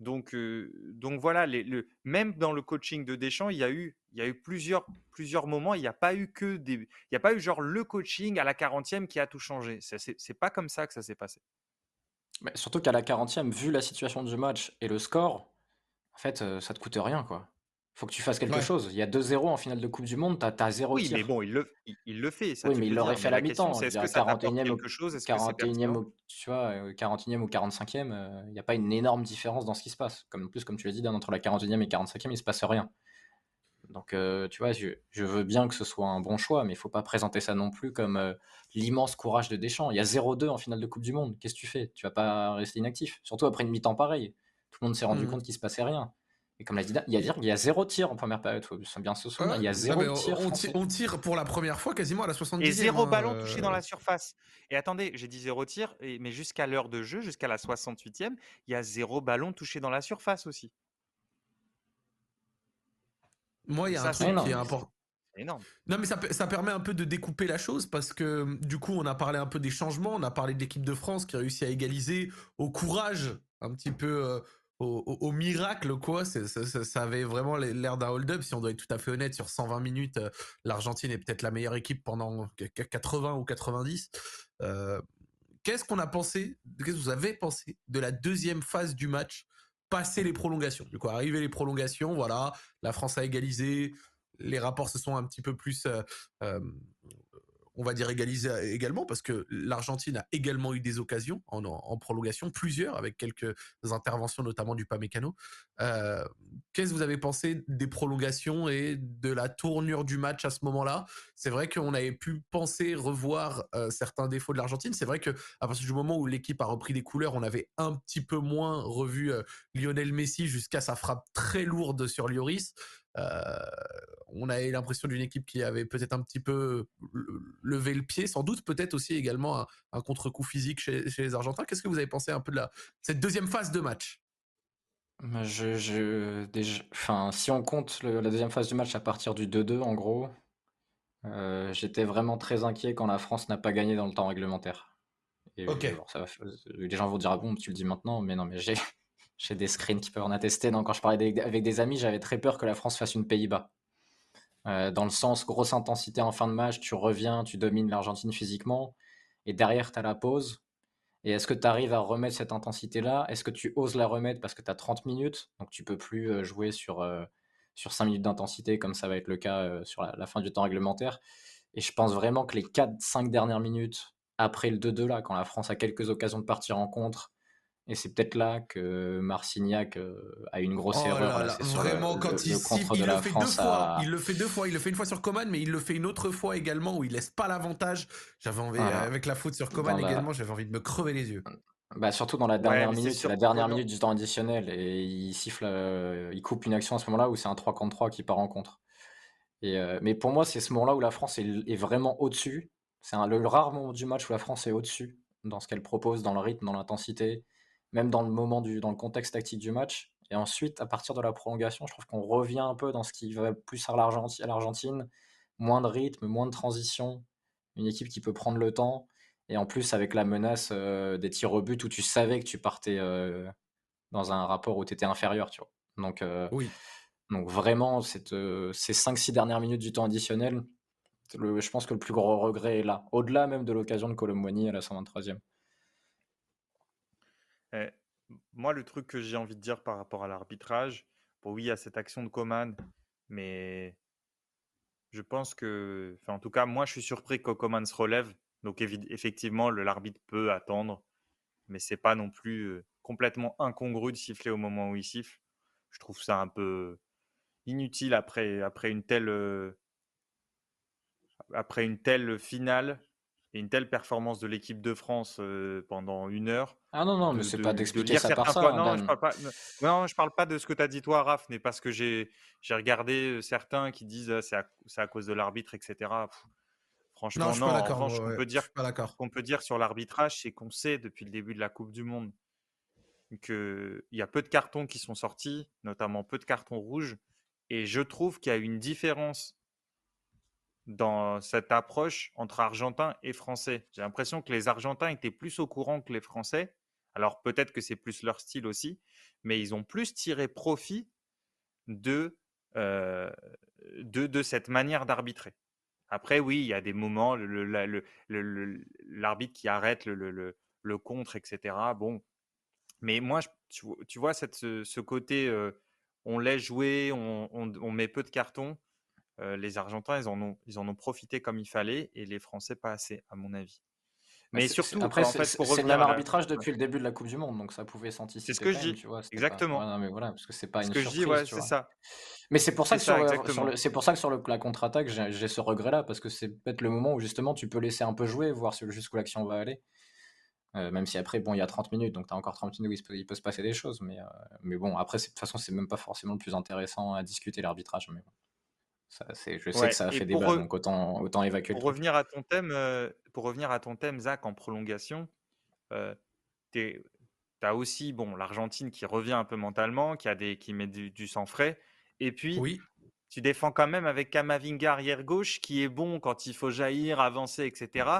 Donc, donc voilà, les, le, même dans le coaching de Deschamps, il y a eu, il y a eu plusieurs, plusieurs moments. Il n'y a pas eu que des, il n'y a pas eu genre le coaching à la 40e qui a tout changé. C'est pas comme ça que ça s'est passé. Mais surtout qu'à la 40e, vu la situation du match et le score, en fait, ça te coûte rien, quoi faut que tu fasses quelque chose. Il y a 2-0 en finale de Coupe du Monde, tu as, 0 oui, mais bon, il le, il, le fait. Ça, oui, mais il l'aurait fait à la mi-temps. Est-ce que ça 41e quelque chose? 41e, ou, tu vois, 41e ou 45e, il n'y a pas une énorme différence dans ce qui se passe. Comme, en plus, comme tu l'as dit, entre la 41e et 45e, il se passe rien. Donc, tu vois, je, je, veux bien que ce soit un bon choix, mais il faut pas présenter ça non plus comme l'immense courage de Deschamps. Il y a 0-2 en finale de Coupe du Monde. Qu'est-ce que tu fais? Tu vas pas rester inactif. Surtout après une mi-temps pareille. Tout le monde s'est rendu mmh. compte qu'il se passait rien. Et comme l'a dit, il y, a, il y a zéro tir en première période, il faut bien se souvenir. il y a zéro tir. On, tire pour la première fois quasiment à la 70e. Et zéro ballon hein, touché dans la euh. surface. Et attendez, j'ai dit zéro tir, mais jusqu'à l'heure de jeu, jusqu'à la 68e, il y a zéro ballon touché dans la surface aussi. Moi, il y a un truc qui est important. Énorme. Non, mais ça, ça, permet un peu de découper la chose parce que du coup, on a parlé un peu des changements, on a parlé de l'équipe de France qui a réussi à égaliser, au courage un petit peu. Euh, au, miracle, quoi. Ça, avait vraiment l'air d'un hold-up, si on doit être tout à fait honnête. Sur 120 minutes, euh, l'Argentine est peut-être la meilleure équipe pendant 80 ou 90. Euh, qu'est-ce qu'on a pensé, qu'est-ce que vous avez pensé de la deuxième phase du match, passer les prolongations? Du coup, arriver les prolongations, voilà, la France a égalisé, les rapports se sont un petit peu plus euh, on va dire égaliser également parce que l'Argentine a également eu des occasions en, prolongation, plusieurs avec quelques interventions notamment du Pamecano. Euh, Qu'est-ce que vous avez pensé des prolongations et de la tournure du match à ce moment-là? C'est vrai qu'on avait pu penser revoir euh, certains défauts de l'Argentine. C'est vrai que à partir du moment où l'équipe a repris des couleurs, on avait un petit peu moins revu euh, Lionel Messi jusqu'à sa frappe très lourde sur Lloris. Euh, on a eu l'impression d'une équipe qui avait peut-être un petit peu levé le pied, sans doute peut-être aussi également un, contre-coup physique chez, les Argentins. Qu'est-ce que vous avez pensé un peu de la, cette deuxième phase de match? Je, enfin, si on compte la deuxième phase du match à partir du 2-2, en gros, euh, j'étais vraiment très inquiet quand la France n'a pas gagné dans le temps réglementaire. ok. les gens vont dire ah bon, tu le dis maintenant, mais non, mais j'ai j'ai des screens qui peuvent en attester. Donc, quand je parlais avec des amis, j'avais très peur que la France fasse une Pays-Bas. Euh, dans le sens, grosse intensité en fin de match, tu reviens, tu domines l'Argentine physiquement, et derrière, tu as la pause. Et est-ce que tu arrives à remettre cette intensité-là? Est-ce que tu oses la remettre parce que tu as 30 minutes? Donc, tu peux plus euh, jouer sur, euh, sur 5 minutes d'intensité, comme ça va être le cas sur la, la, fin du temps réglementaire. Et je pense vraiment que les 4-5 dernières minutes, après le 2-2, là, quand la France a quelques occasions de partir en contre, et c'est peut-être là que Marcignac euh, a une grosse oh erreur. vraiment, quand il, il, le fait deux fois, il le fait deux fois. Il le fait une fois sur Coman, mais il le fait une autre fois également où il laisse pas l'avantage. J'avais envie, avec la faute sur Coman également, j'avais envie de me crever les yeux. Bah surtout dans la dernière minute, c'est la dernière minute du temps additionnel et il siffle, euh, il coupe une action à ce moment-là où c'est un 3 contre 3 qui part en contre. Et euh, mais pour moi, c'est ce moment-là où la France est, vraiment au-dessus. C'est le rare moment du match où la France est au-dessus dans ce qu'elle propose, dans le rythme, dans l'intensité même dans le moment du, dans le contexte tactique du match. Et ensuite, à partir de la prolongation, je trouve qu'on revient un peu dans ce qui va plus à l'Argentine, moins de rythme, moins de transition, une équipe qui peut prendre le temps. Et en plus, avec la menace euh, des tirs au but où tu savais que tu partais euh, dans un rapport où tu étais inférieur, tu vois. Donc, euh, oui. donc vraiment, cette, ces 5-6 dernières minutes du temps additionnel, je pense que le plus gros regret est là. Au-delà même de l'occasion de Colomboigny à la 123e. Eh, moi, le truc que j'ai envie de dire par rapport à l'arbitrage, oui, il y a cette action de Coman, mais je pense que, en tout cas, moi, je suis surpris que Coman se relève. Donc, effectivement, l'arbitre peut attendre, mais c'est pas non plus complètement incongru de siffler au moment où il siffle. Je trouve ça un peu inutile après, après une telle après une telle finale et une telle performance de l'équipe de France pendant une heure. Ah non, non, mais c'est pas d'expliquer ça par ça. Hein, non, je parle pas, non, je parle pas de ce que tu as dit toi, Raph, mais parce que j'ai regardé certains qui disent c'est à, à, cause de l'arbitre, etc. franchement, non. en revanche, qu'on peut, dire, qu'on peut dire sur l'arbitrage, c'est qu'on sait depuis le début de la Coupe du Monde qu'il y a peu de cartons qui sont sortis, notamment peu de cartons rouges. Et je trouve qu'il y a une différence dans cette approche entre Argentins et Français. J'ai l'impression que les Argentins étaient plus au courant que les Français. Alors peut-être que c'est plus leur style aussi, mais ils ont plus tiré profit de, euh, de, cette manière d'arbitrer. Après, oui, il y a des moments, l'arbitre qui arrête le, contre, etc. Bon, mais moi, tu, vois, ce, côté, euh, on laisse jouer, on, on, met peu de cartons les Argentins, ils en, ont, ils en ont profité comme il fallait et les Français pas assez, à mon avis. Bah, Mais surtout, après, c'est le même arbitrage depuis le début de la Coupe du Monde, donc ça pouvait s'anticiper. C'est ce que je dis. Tu vois, Exactement. non, mais voilà, parce que c'est pas ce une que je dis, ouais, c'est ça. Mais c'est pour ça que sur, c'est pour ça que sur le, la contre-attaque, j'ai ce regret-là, parce que c'est peut-être le moment où justement tu peux laisser un peu jouer, voir jusqu'où l'action va aller. même si après, bon, il y a 30 minutes, donc tu as encore 30 minutes où il peut, se passer des choses. Mais, mais bon, après, de toute façon, c'est même pas forcément le plus intéressant à discuter l'arbitrage. Mais bon je sais que ça a fait débat, donc autant, autant évacuer. Pour revenir à ton thème, euh, pour revenir à ton thème, Zach, en prolongation, euh, tu as aussi bon l'Argentine qui revient un peu mentalement, qui a des, qui met du, sang frais, et puis oui. tu défends quand même avec Kamavinga arrière gauche, qui est bon quand il faut jaillir, avancer, etc.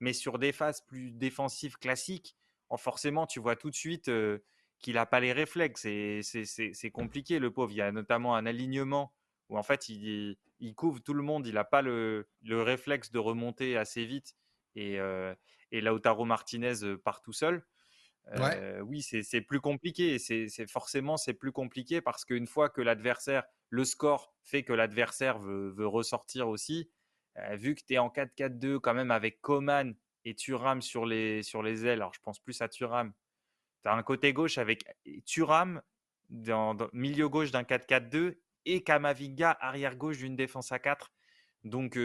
Mais sur des phases plus défensives classiques, en forcément, tu vois tout de suite. Euh, qu'il n'a pas les réflexes. Et c'est compliqué, le pauvre. Il y a notamment un alignement où en fait il, il couvre tout le monde. Il n'a pas le, le, réflexe de remonter assez vite. Et, euh, et Lautaro Martinez part tout seul. Oui, c'est plus compliqué. C'est forcément c'est plus compliqué parce qu'une fois que l'adversaire, le score fait que l'adversaire veut, veut, ressortir aussi, vu que tu es en 4-4-2 quand même avec Coman et Thuram sur les, sur les ailes, alors je pense plus à Thuram, tu as un côté gauche avec Thuram dans, milieu gauche d'un 4-4-2 et Kamavinga arrière gauche d'une défense à 4. Donc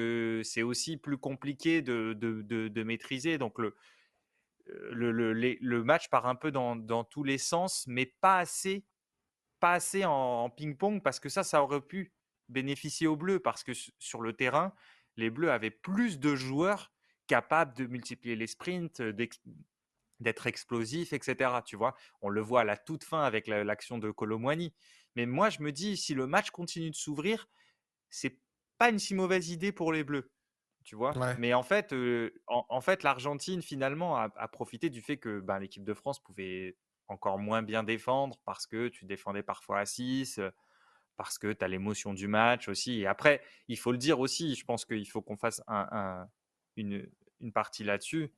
c'est aussi plus compliqué de, de, de, maîtriser. Donc le, le, le, le, match part un peu dans, dans, tous les sens, mais pas assez, pas assez en, ping-pong parce que ça, ça aurait pu bénéficier aux Bleus parce que sur le terrain, les Bleus avaient plus de joueurs capables de multiplier les sprints, d'être explosifs, etc. Tu vois, on le voit à la toute fin avec l'action de Colomwani. Mais moi, je me dis, si le match continue de s'ouvrir, c'est pas une si mauvaise idée pour les Bleus. Tu vois? Mais en fait, en, fait l'Argentine, finalement, a, profité du fait que ben, l'équipe de France pouvait encore moins bien défendre parce que tu défendais parfois à 6, parce que tu as l'émotion du match aussi. Et après, il faut le dire aussi, je pense qu'il faut qu'on fasse un, une, une, partie là-dessus.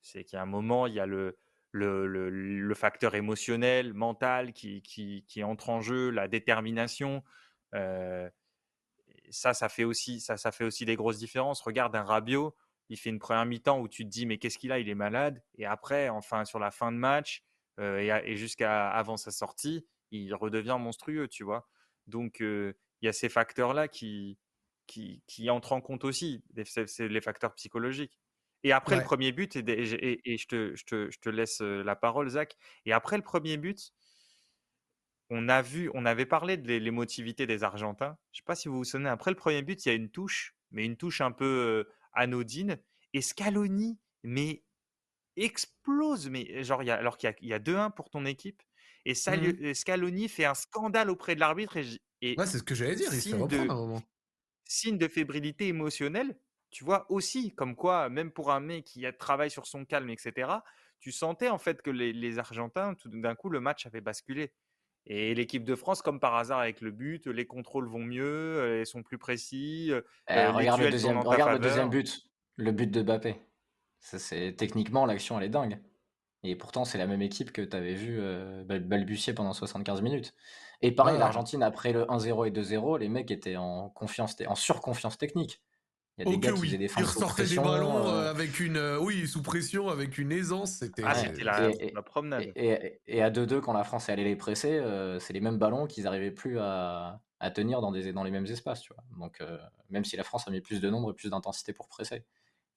C'est qu'il y a un moment, il y a le, le, le, facteur émotionnel, mental qui, qui, entre en jeu, la détermination. Euh, ça, ça fait, aussi, ça, ça fait aussi des grosses différences. Regarde un Rabiot, il fait une première mi-temps où tu te dis mais qu'est-ce qu'il a? Il est malade. Et après, enfin sur la fin de match euh, et, jusqu'à avant sa sortie, il redevient monstrueux, tu vois? Donc il y a ces facteurs-là qui, qui, qui, entrent en compte aussi, c'est les facteurs psychologiques. Et après le premier but, et, et, je, te, je, te, je, te, laisse la parole, Zach. Et après le premier but, on a vu, on avait parlé de l'émotivité des Argentins. Je ne sais pas si vous vous souvenez, après le premier but, il y a une touche, mais une touche un peu anodine. Et Scaloni, mais explose, mais genre, alors qu'il y a, a 2-1 pour ton équipe. Et mmh Scaloni fait un scandale auprès de l'arbitre. Et, ouais, c'est ce que j'allais dire. Il se un moment. Signe de fébrilité émotionnelle, tu vois aussi, comme quoi, même pour un mec qui travaille sur son calme, etc., tu sentais en fait que les, les Argentins, tout d'un coup, le match avait basculé. Et l'équipe de France, comme par hasard avec le but, les contrôles vont mieux, ils sont plus précis. Eh, regarde, le deuxième, regarde le deuxième, but, le but de Bappé. c'est techniquement l'action elle est dingue. Et pourtant c'est la même équipe que tu avais vu balbutier pendant 75 minutes. Et pareil, l'Argentine après le 1-0 et 2-0, les mecs étaient en confiance, en surconfiance technique. Il y a des gars qui faisaient des Ils ressortaient des ballons euh, euh, avec une, euh, oui, sous pression, avec une aisance. C'était ah, la, la, promenade. Et, et, à 2-2, quand la France est allée les presser, c'est les mêmes ballons qu'ils n'arrivaient plus à, à, tenir dans, des, dans les mêmes espaces. Tu vois. Donc, même si la France a mis plus de nombre et plus d'intensité pour presser.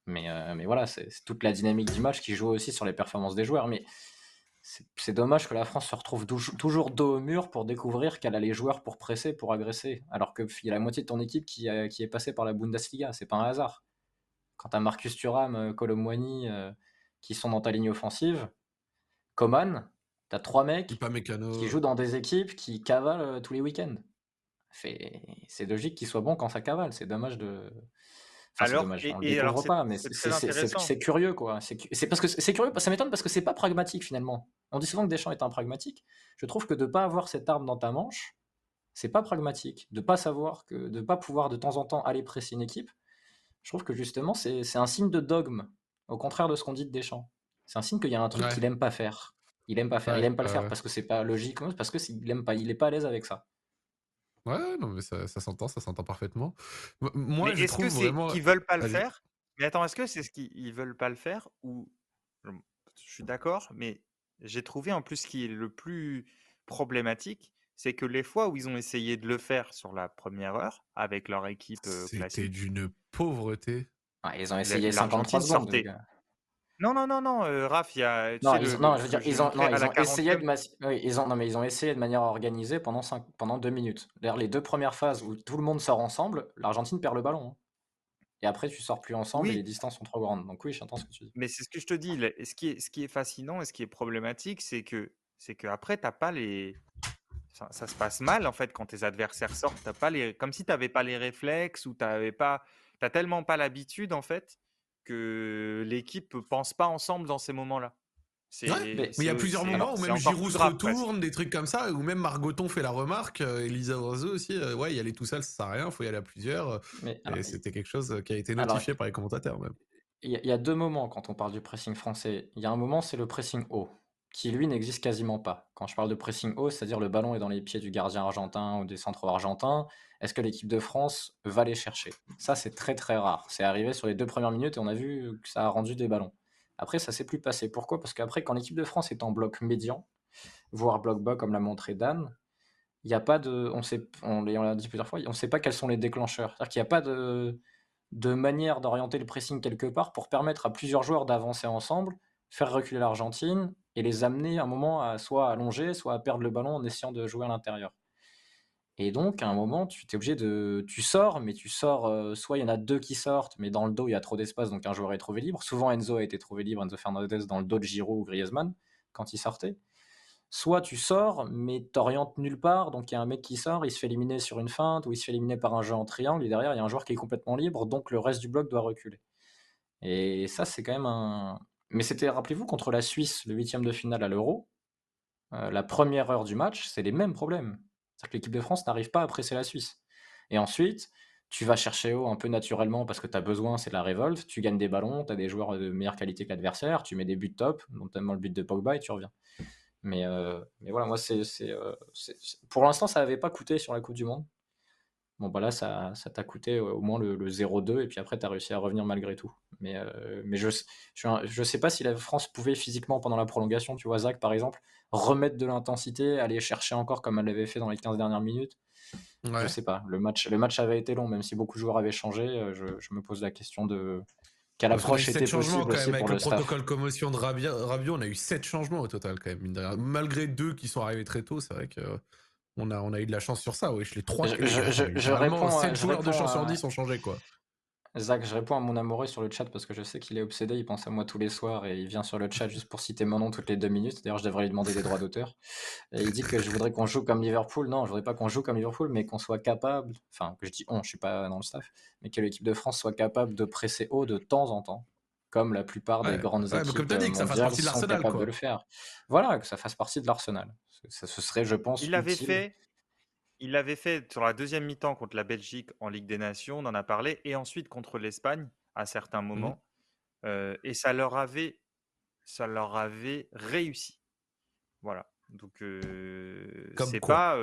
Mais, mais voilà, c'est toute la dynamique du match qui joue aussi sur les performances des joueurs. Mais c'est dommage que la France se retrouve toujours dos au mur pour découvrir qu'elle a les joueurs pour presser, pour agresser, alors qu'il y a la moitié de ton équipe qui, qui est passée par la Bundesliga. C'est pas un hasard. Quand tu as Marcus Thuram, Colomwani euh, qui sont dans ta ligne offensive, Coman, tu as trois mecs qui jouent dans des équipes qui cavalent euh, tous les week-ends. C'est logique qu'ils soient bons quand ça cavale. C'est dommage de alors, et, alors pas, mais c'est curieux, quoi. C'est parce que c'est curieux, ça m'étonne parce que c'est pas pragmatique finalement. On dit souvent que Deschamps est un pragmatique. Je trouve que de pas avoir cette arme dans ta manche, c'est pas pragmatique. De pas savoir que, de pas pouvoir de temps en temps aller presser une équipe, je trouve que justement c'est un signe de dogme, au contraire de ce qu'on dit de Deschamps. C'est un signe qu'il y a un truc qu'il aime pas faire. Il aime pas faire. il aime pas le faire parce que c'est pas logique, parce que il aime pas, il est pas à l'aise avec ça. Ouais, non, mais ça, s'entend, ça s'entend parfaitement. Moi, est-ce que c'est qu'ils veulent pas le faire? Mais attends, est-ce que c'est ce qu'ils veulent pas le faire ou je suis d'accord, mais j'ai trouvé en plus ce qui est le plus problématique, c'est que les fois où ils ont essayé de le faire sur la première heure avec leur équipe C'était d'une pauvreté. ils ont essayé 53 secondes. Non, non, non, non, euh, Raph, il y a. Non, ils, non, je veux dire, ils ont, non, ils ont essayé de oui, ils ont, non, mais ils ont essayé de manière organisée pendant, cinq, pendant deux minutes. D'ailleurs, les deux premières phases où tout le monde sort ensemble, l'Argentine perd le ballon. Hein. Et après, tu sors plus ensemble et les distances sont trop grandes. Donc oui, j'entends ce que tu dis. Mais c'est ce que je te dis. Ce qui est, ce qui est fascinant et ce qui est problématique, c'est que c'est qu'après, tu n'as pas les. Ça, ça, se passe mal en fait quand tes adversaires sortent. As pas les... Comme si tu n'avais pas les réflexes ou tu n'avais pas. T'as tellement pas l'habitude en fait que l'équipe pense pas ensemble dans ces moments-là. mais il y a plusieurs moments où même Giroud se retourne, des trucs comme ça, où même Margoton fait la remarque, Elisa Oiseau aussi, ouais, y aller tout seul, ça sert à rien, faut y aller à plusieurs. et c'était quelque chose qui a été notifié par les commentateurs même. Il y, a deux moments quand on parle du pressing français. Il y a un moment, c'est le pressing haut, qui lui n'existe quasiment pas. Quand je parle de pressing haut, c'est-à-dire le ballon est dans les pieds du gardien argentin ou des centraux argentins, est-ce que l'équipe de France va les chercher? Ça, c'est très très rare. C'est arrivé sur les deux premières minutes et on a vu que ça a rendu des ballons. Après, ça s'est plus passé. Pourquoi? Parce qu'après, quand l'équipe de France est en bloc médian, voire bloc bas, comme l'a montré Dan, il n'y a pas de. On l'a dit plusieurs fois, on ne sait pas quels sont les déclencheurs. C'est-à-dire qu'il n'y a pas de manière d'orienter le pressing quelque part pour permettre à plusieurs joueurs d'avancer ensemble, faire reculer l'Argentine et les amener un moment à soit allonger, soit à perdre le ballon en essayant de jouer à l'intérieur. Et donc, à un moment, tu es obligé de. Tu sors, mais tu sors. Euh, soit il y en a deux qui sortent, mais dans le dos, il y a trop d'espace, donc un joueur est trouvé libre. Souvent, Enzo a été trouvé libre, Enzo Fernandez, dans le dos de Giroud ou Griezmann, quand il sortait. Soit tu sors, mais t'orientes nulle part, donc il y a un mec qui sort, il se fait éliminer sur une feinte, ou il se fait éliminer par un jeu en triangle, et derrière, il y a un joueur qui est complètement libre, donc le reste du bloc doit reculer. Et ça, c'est quand même un. Mais c'était, rappelez-vous, contre la Suisse, le huitième de finale à l'Euro, euh, la première heure du match, c'est les mêmes problèmes. C'est-à-dire que l'équipe de France n'arrive pas à presser la Suisse. Et ensuite, tu vas chercher haut un peu naturellement parce que tu as besoin, c'est de la révolte, tu gagnes des ballons, tu as des joueurs de meilleure qualité que l'adversaire, tu mets des buts top, notamment le but de Pogba, et tu reviens. Mais, euh, voilà, moi, euh, c'est, pour l'instant, ça n'avait pas coûté sur la Coupe du Monde. Bon, bah là, ça, ça t'a coûté au moins le, 0-2, et puis après, tu as réussi à revenir malgré tout. Mais, euh, mais je ne je, sais pas si la France pouvait physiquement, pendant la prolongation, tu vois, Zach, par exemple, remettre de l'intensité, aller chercher encore comme elle l'avait fait dans les 15 dernières minutes. Ouais. Je sais pas. Le match, le match avait été long, même si beaucoup de joueurs avaient changé. Je, je me pose la question de quelle approche était possible quand même, avec le, protocole commotion de Rabiot, on a eu 7 changements au total quand même. Malgré deux qui sont arrivés très tôt, c'est vrai que on a, on a eu de la chance sur ça. Oui, les trois. Je, je, je, réponds, 7 joueurs de chance sur 10 ont changé quoi. Zach, je réponds à mon amoureux sur le chat parce que je sais qu'il est obsédé, il pense à moi tous les soirs et il vient sur le chat juste pour citer mon nom toutes les deux minutes. D'ailleurs, je devrais lui demander des droits d'auteur. Et il dit que je voudrais qu'on joue comme Liverpool. Non, je voudrais pas qu'on joue comme Liverpool, mais qu'on soit capable, enfin, que je dis on, je suis pas dans le staff, mais que l'équipe de France soit capable de presser haut de temps en temps, comme la plupart des grandes équipes comme as dit, que ça fasse partie de l'arsenal, de le faire. Voilà, que ça fasse partie de l'arsenal. Ça, ce serait, je pense, il avait fait il l'avait fait sur la deuxième mi-temps contre la Belgique en Ligue des Nations, on en a parlé, et ensuite contre l'Espagne à certains mmh moments. et ça leur avait, ça leur avait réussi. Voilà. Donc c'est pas,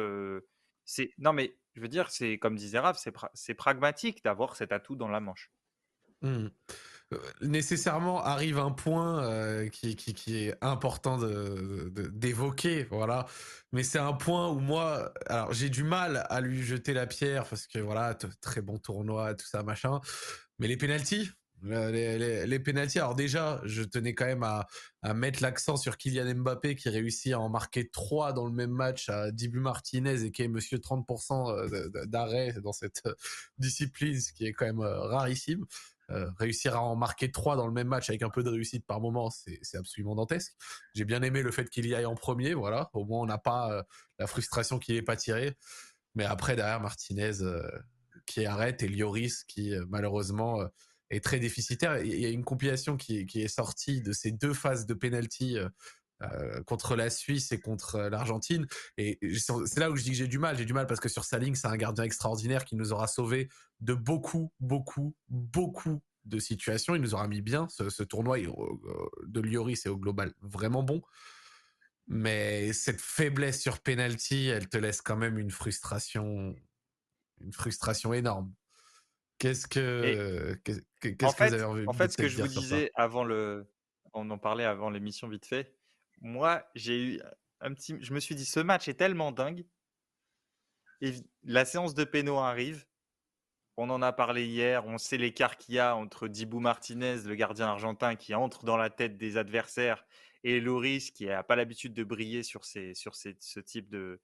c'est non mais je veux dire, c'est comme disait Raph, c'est pragmatique d'avoir cet atout dans la manche. Mmh. Nécessairement arrive un point qui, qui, est important d'évoquer, de, voilà. Mais c'est un point où moi, alors j'ai du mal à lui jeter la pierre parce que voilà, très bon tournoi, tout ça, machin. Mais les pénalties, les, les, pénalties, alors déjà, je tenais quand même à, à mettre l'accent sur Kylian Mbappé qui réussit à en marquer 3 dans le même match à Dibu Martinez et qui est monsieur 30% d'arrêt dans cette discipline, ce qui est quand même rarissime. Euh, réussir à en marquer trois dans le même match avec un peu de réussite par moment, c'est absolument dantesque. J'ai bien aimé le fait qu'il y aille en premier, voilà. Au moins, on n'a pas euh, la frustration qu'il n'est pas tiré. Mais après, derrière, Martinez euh, qui arrête et Lloris qui, malheureusement, est très déficitaire. Il y a une compilation qui, qui est sortie de ces deux phases de penalty euh, contre la Suisse et contre euh, l'Argentine. Et c'est là où je dis que j'ai du mal. J'ai du mal parce que sur sa ligne, c'est un gardien extraordinaire qui nous aura sauvé de beaucoup, beaucoup, beaucoup de situations. Il nous aura mis bien. Ce, tournoi euh, de Lloris est au global vraiment bon. Mais cette faiblesse sur penalty, elle te laisse quand même une frustration, une frustration énorme. Qu'est-ce que, qu'est-ce que vous avez envie En fait, ce que je vous disais avant le, on en parlait avant l'émission vite fait, moi, j'ai eu un petit. Je me suis dit, ce match est tellement dingue. Et la séance de péno arrive. On en a parlé hier. On sait l'écart qu'il y a entre Dibou Martinez, le gardien argentin, qui entre dans la tête des adversaires, et Loris, qui n'a pas l'habitude de briller sur, ces, sur ce type de,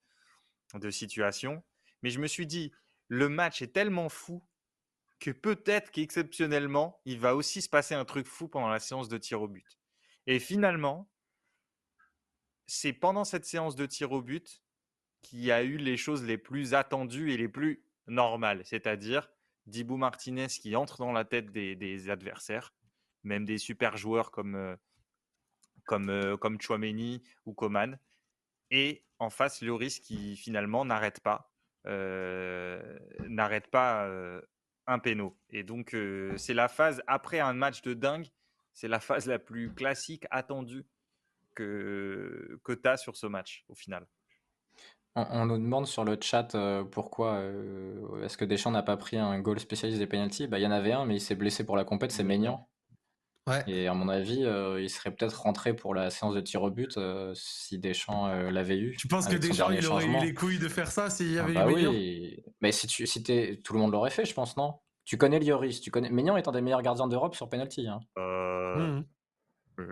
de situation. Mais je me suis dit, le match est tellement fou que peut-être qu'exceptionnellement, il va aussi se passer un truc fou pendant la séance de tir au but. Et finalement, c'est pendant cette séance de tir au but qu'il y a eu les choses les plus attendues et les plus normales, c'est-à-dire Dibou Martinez qui entre dans la tête des, adversaires, même des super joueurs comme, comme, euh, comme Chouameni ou Coman. Et en face, Lloris qui finalement n'arrête pas, n'arrête pas un péno. Et donc, c'est la phase après un match de dingue, c'est la phase la plus classique, attendue que, que tu as sur ce match au final. On, nous demande sur le chat pourquoi est-ce que Deschamps n'a pas pris un goal spécialiste des penalties. Bah, il y en avait un, mais il s'est blessé pour la compète, c'est Maignan. Et à mon avis, il serait peut-être rentré pour la séance de tir au but si Deschamps l'avait eu. Tu penses que Deschamps il aurait eu les couilles de faire ça s'il y ah avait bah eu oui. Mais si tu si tout le monde l'aurait fait, je pense, non? Tu connais Lloris, tu connais Maignan est un des meilleurs gardiens d'Europe sur penalty. Hein. Mmh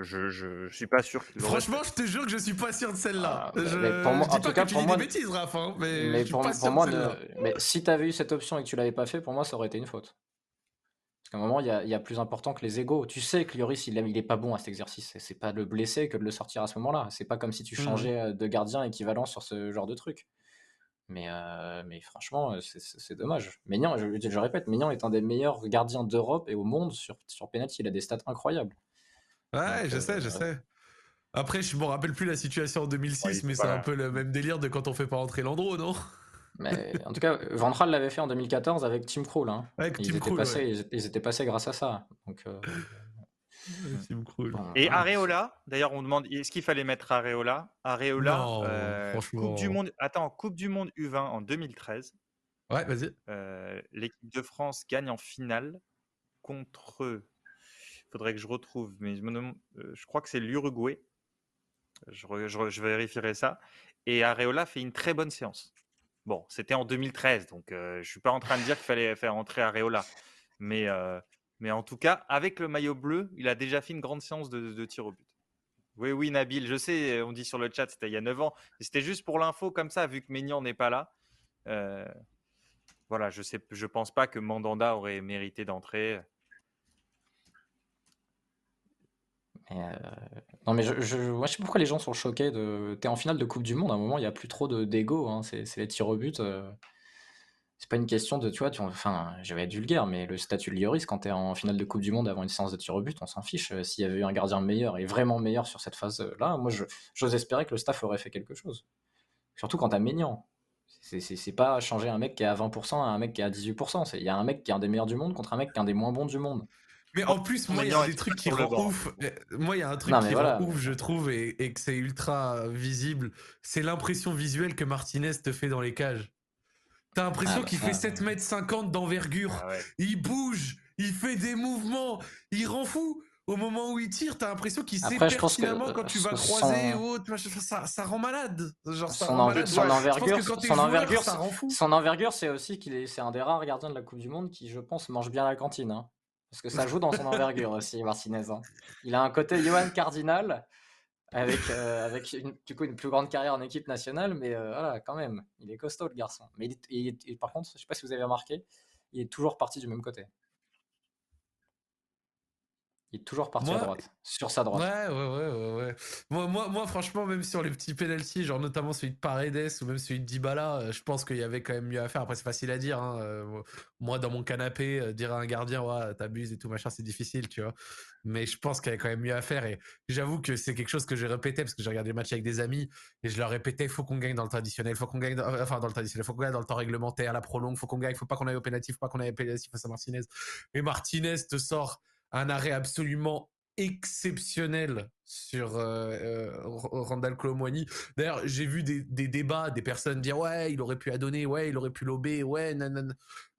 je, je, suis pas sûr Franchement, je te jure que je suis pas sûr de celle-là. Ah, je... pour moi, en tout cas, pour moi, des bêtises, Raph, hein, mais, pour, moi, mais si tu avais eu cette option et que tu l'avais pas fait, pour moi, ça aurait été une faute. Parce qu'à un moment, il y, a, plus important que les égaux. Tu sais que Lloris, il, il est pas bon à cet exercice. C'est pas le blesser que de le sortir à ce moment-là. C'est pas comme si tu mmh. changeais euh, de gardien équivalent sur ce genre de truc. Mais, euh, mais franchement, euh, c'est dommage. Maignan, je, je, répète, Maignan est un des meilleurs gardiens d'Europe et au monde sur, sur penalty. Il a des stats incroyables. Ouais, je sais, je sais. Après, je me rappelle plus la situation en 2006, mais c'est un peu le même délire de quand on fait pas rentrer Landreau, non? Mais en tout cas, Ventral l'avait fait en 2014 avec Tim Krul. Hein. Avec ils, étaient passés, ils, étaient passés grâce à ça. Donc, euh, Tim Krul. Et Areola, d'ailleurs, on demande est-ce qu'il fallait mettre Areola? Areola, euh, coupe du monde. Attends, Coupe du Monde U20 en 2013. Ouais, vas-y. Euh, l'équipe de France gagne en finale contre faudrait que je retrouve, mais je, euh, je crois que c'est l'Uruguay. Je, je, vérifierai ça. Et Areola fait une très bonne séance. Bon, c'était en 2013, donc euh, je suis pas en train de dire qu'il fallait faire entrer Areola. Mais, euh, mais en tout cas, avec le maillot bleu, il a déjà fait une grande séance de, tir au but. Oui, oui, Nabil, je sais, on dit sur le chat, c'était il y a 9 ans. C'était juste pour l'info comme ça, vu que Maignan n'est pas là. voilà, je ne je pense pas que Mandanda aurait mérité d'entrer. Euh, non, mais je, je, moi, je sais pourquoi les gens sont choqués. De... T'es en finale de Coupe du Monde, à un moment, il n'y a plus trop d'ego. Hein. C'est les tirs au but. Euh. C'est pas une question de, tu vois, tu... enfin, je vais être vulgaire, mais le statut de Lloris, quand t'es en finale de Coupe du Monde avant une séance de tir au but, on s'en fiche. Euh, s'il y avait eu un gardien meilleur et vraiment meilleur sur cette phase-là, moi, j'ose espérer que le staff aurait fait quelque chose. Surtout quand t'as Maignan. C'est pas changer un mec qui est à 20% à un mec qui est à 18%. Il y a un mec qui est un des meilleurs du monde contre un mec qui est un des moins bons du monde. Mais en plus, moi, il y a des trucs qui rend ouf. Moi, il y a un truc qui rend ouf, je trouve, et, que c'est ultra visible. C'est l'impression visuelle que Martinez te fait dans les cages. T'as l'impression ah, qu'il fait 7 mètres 50 d'envergure. Ah il bouge, il fait des mouvements, il rend fou. Au moment où il tire, t'as l'impression qu'il sait pertinemment quand tu vas croiser ou autre. Ça, ça, rend malade. Genre, ça son, rend malade. son envergure, son envergure, ça rend fou. Son envergure, c'est aussi qu'il est, c'est un des rares gardiens de la Coupe du Monde qui, je pense, mange bien à la cantine. Hein. Parce que ça joue dans son envergure aussi, Martinez. Hein. Il a un côté Johan Cardinal, avec, euh, avec une, du coup une plus grande carrière en équipe nationale, mais euh, voilà, quand même, il est costaud le garçon. Mais par contre, je sais pas si vous avez remarqué, il est toujours parti du même côté. Il est toujours parti à droite, sur sa droite. Ouais, ouais, ouais, ouais. Moi, moi, moi, franchement, même sur les petits penalties, genre notamment celui de Paredes ou même celui de Dybala, euh, je pense qu'il y avait quand même mieux à faire. Après, c'est facile à dire. Hein, euh, moi, dans mon canapé, euh, dire à un gardien, ouais, t'abuses et tout machin, c'est difficile, tu vois. Mais je pense qu'il y avait quand même mieux à faire. Et j'avoue que c'est quelque chose que j'ai répété parce que j'ai regardé le match avec des amis et je leur répétais, faut qu'on gagne dans le traditionnel, faut qu'on gagne, dans, enfin dans le traditionnel, faut qu'on gagne dans le temps réglementaire, la prolongue, faut qu'on gagne, faut pas qu'on aille au pénalty, faut pas qu'on aille au pénalty face à Martinez. Et Martinez te sort un arrêt absolument exceptionnel sur euh, euh Randall Colomwani. D'ailleurs, j'ai vu des, débats, des personnes dire ouais, il aurait pu adonner, ouais, il aurait pu lober, ouais, non.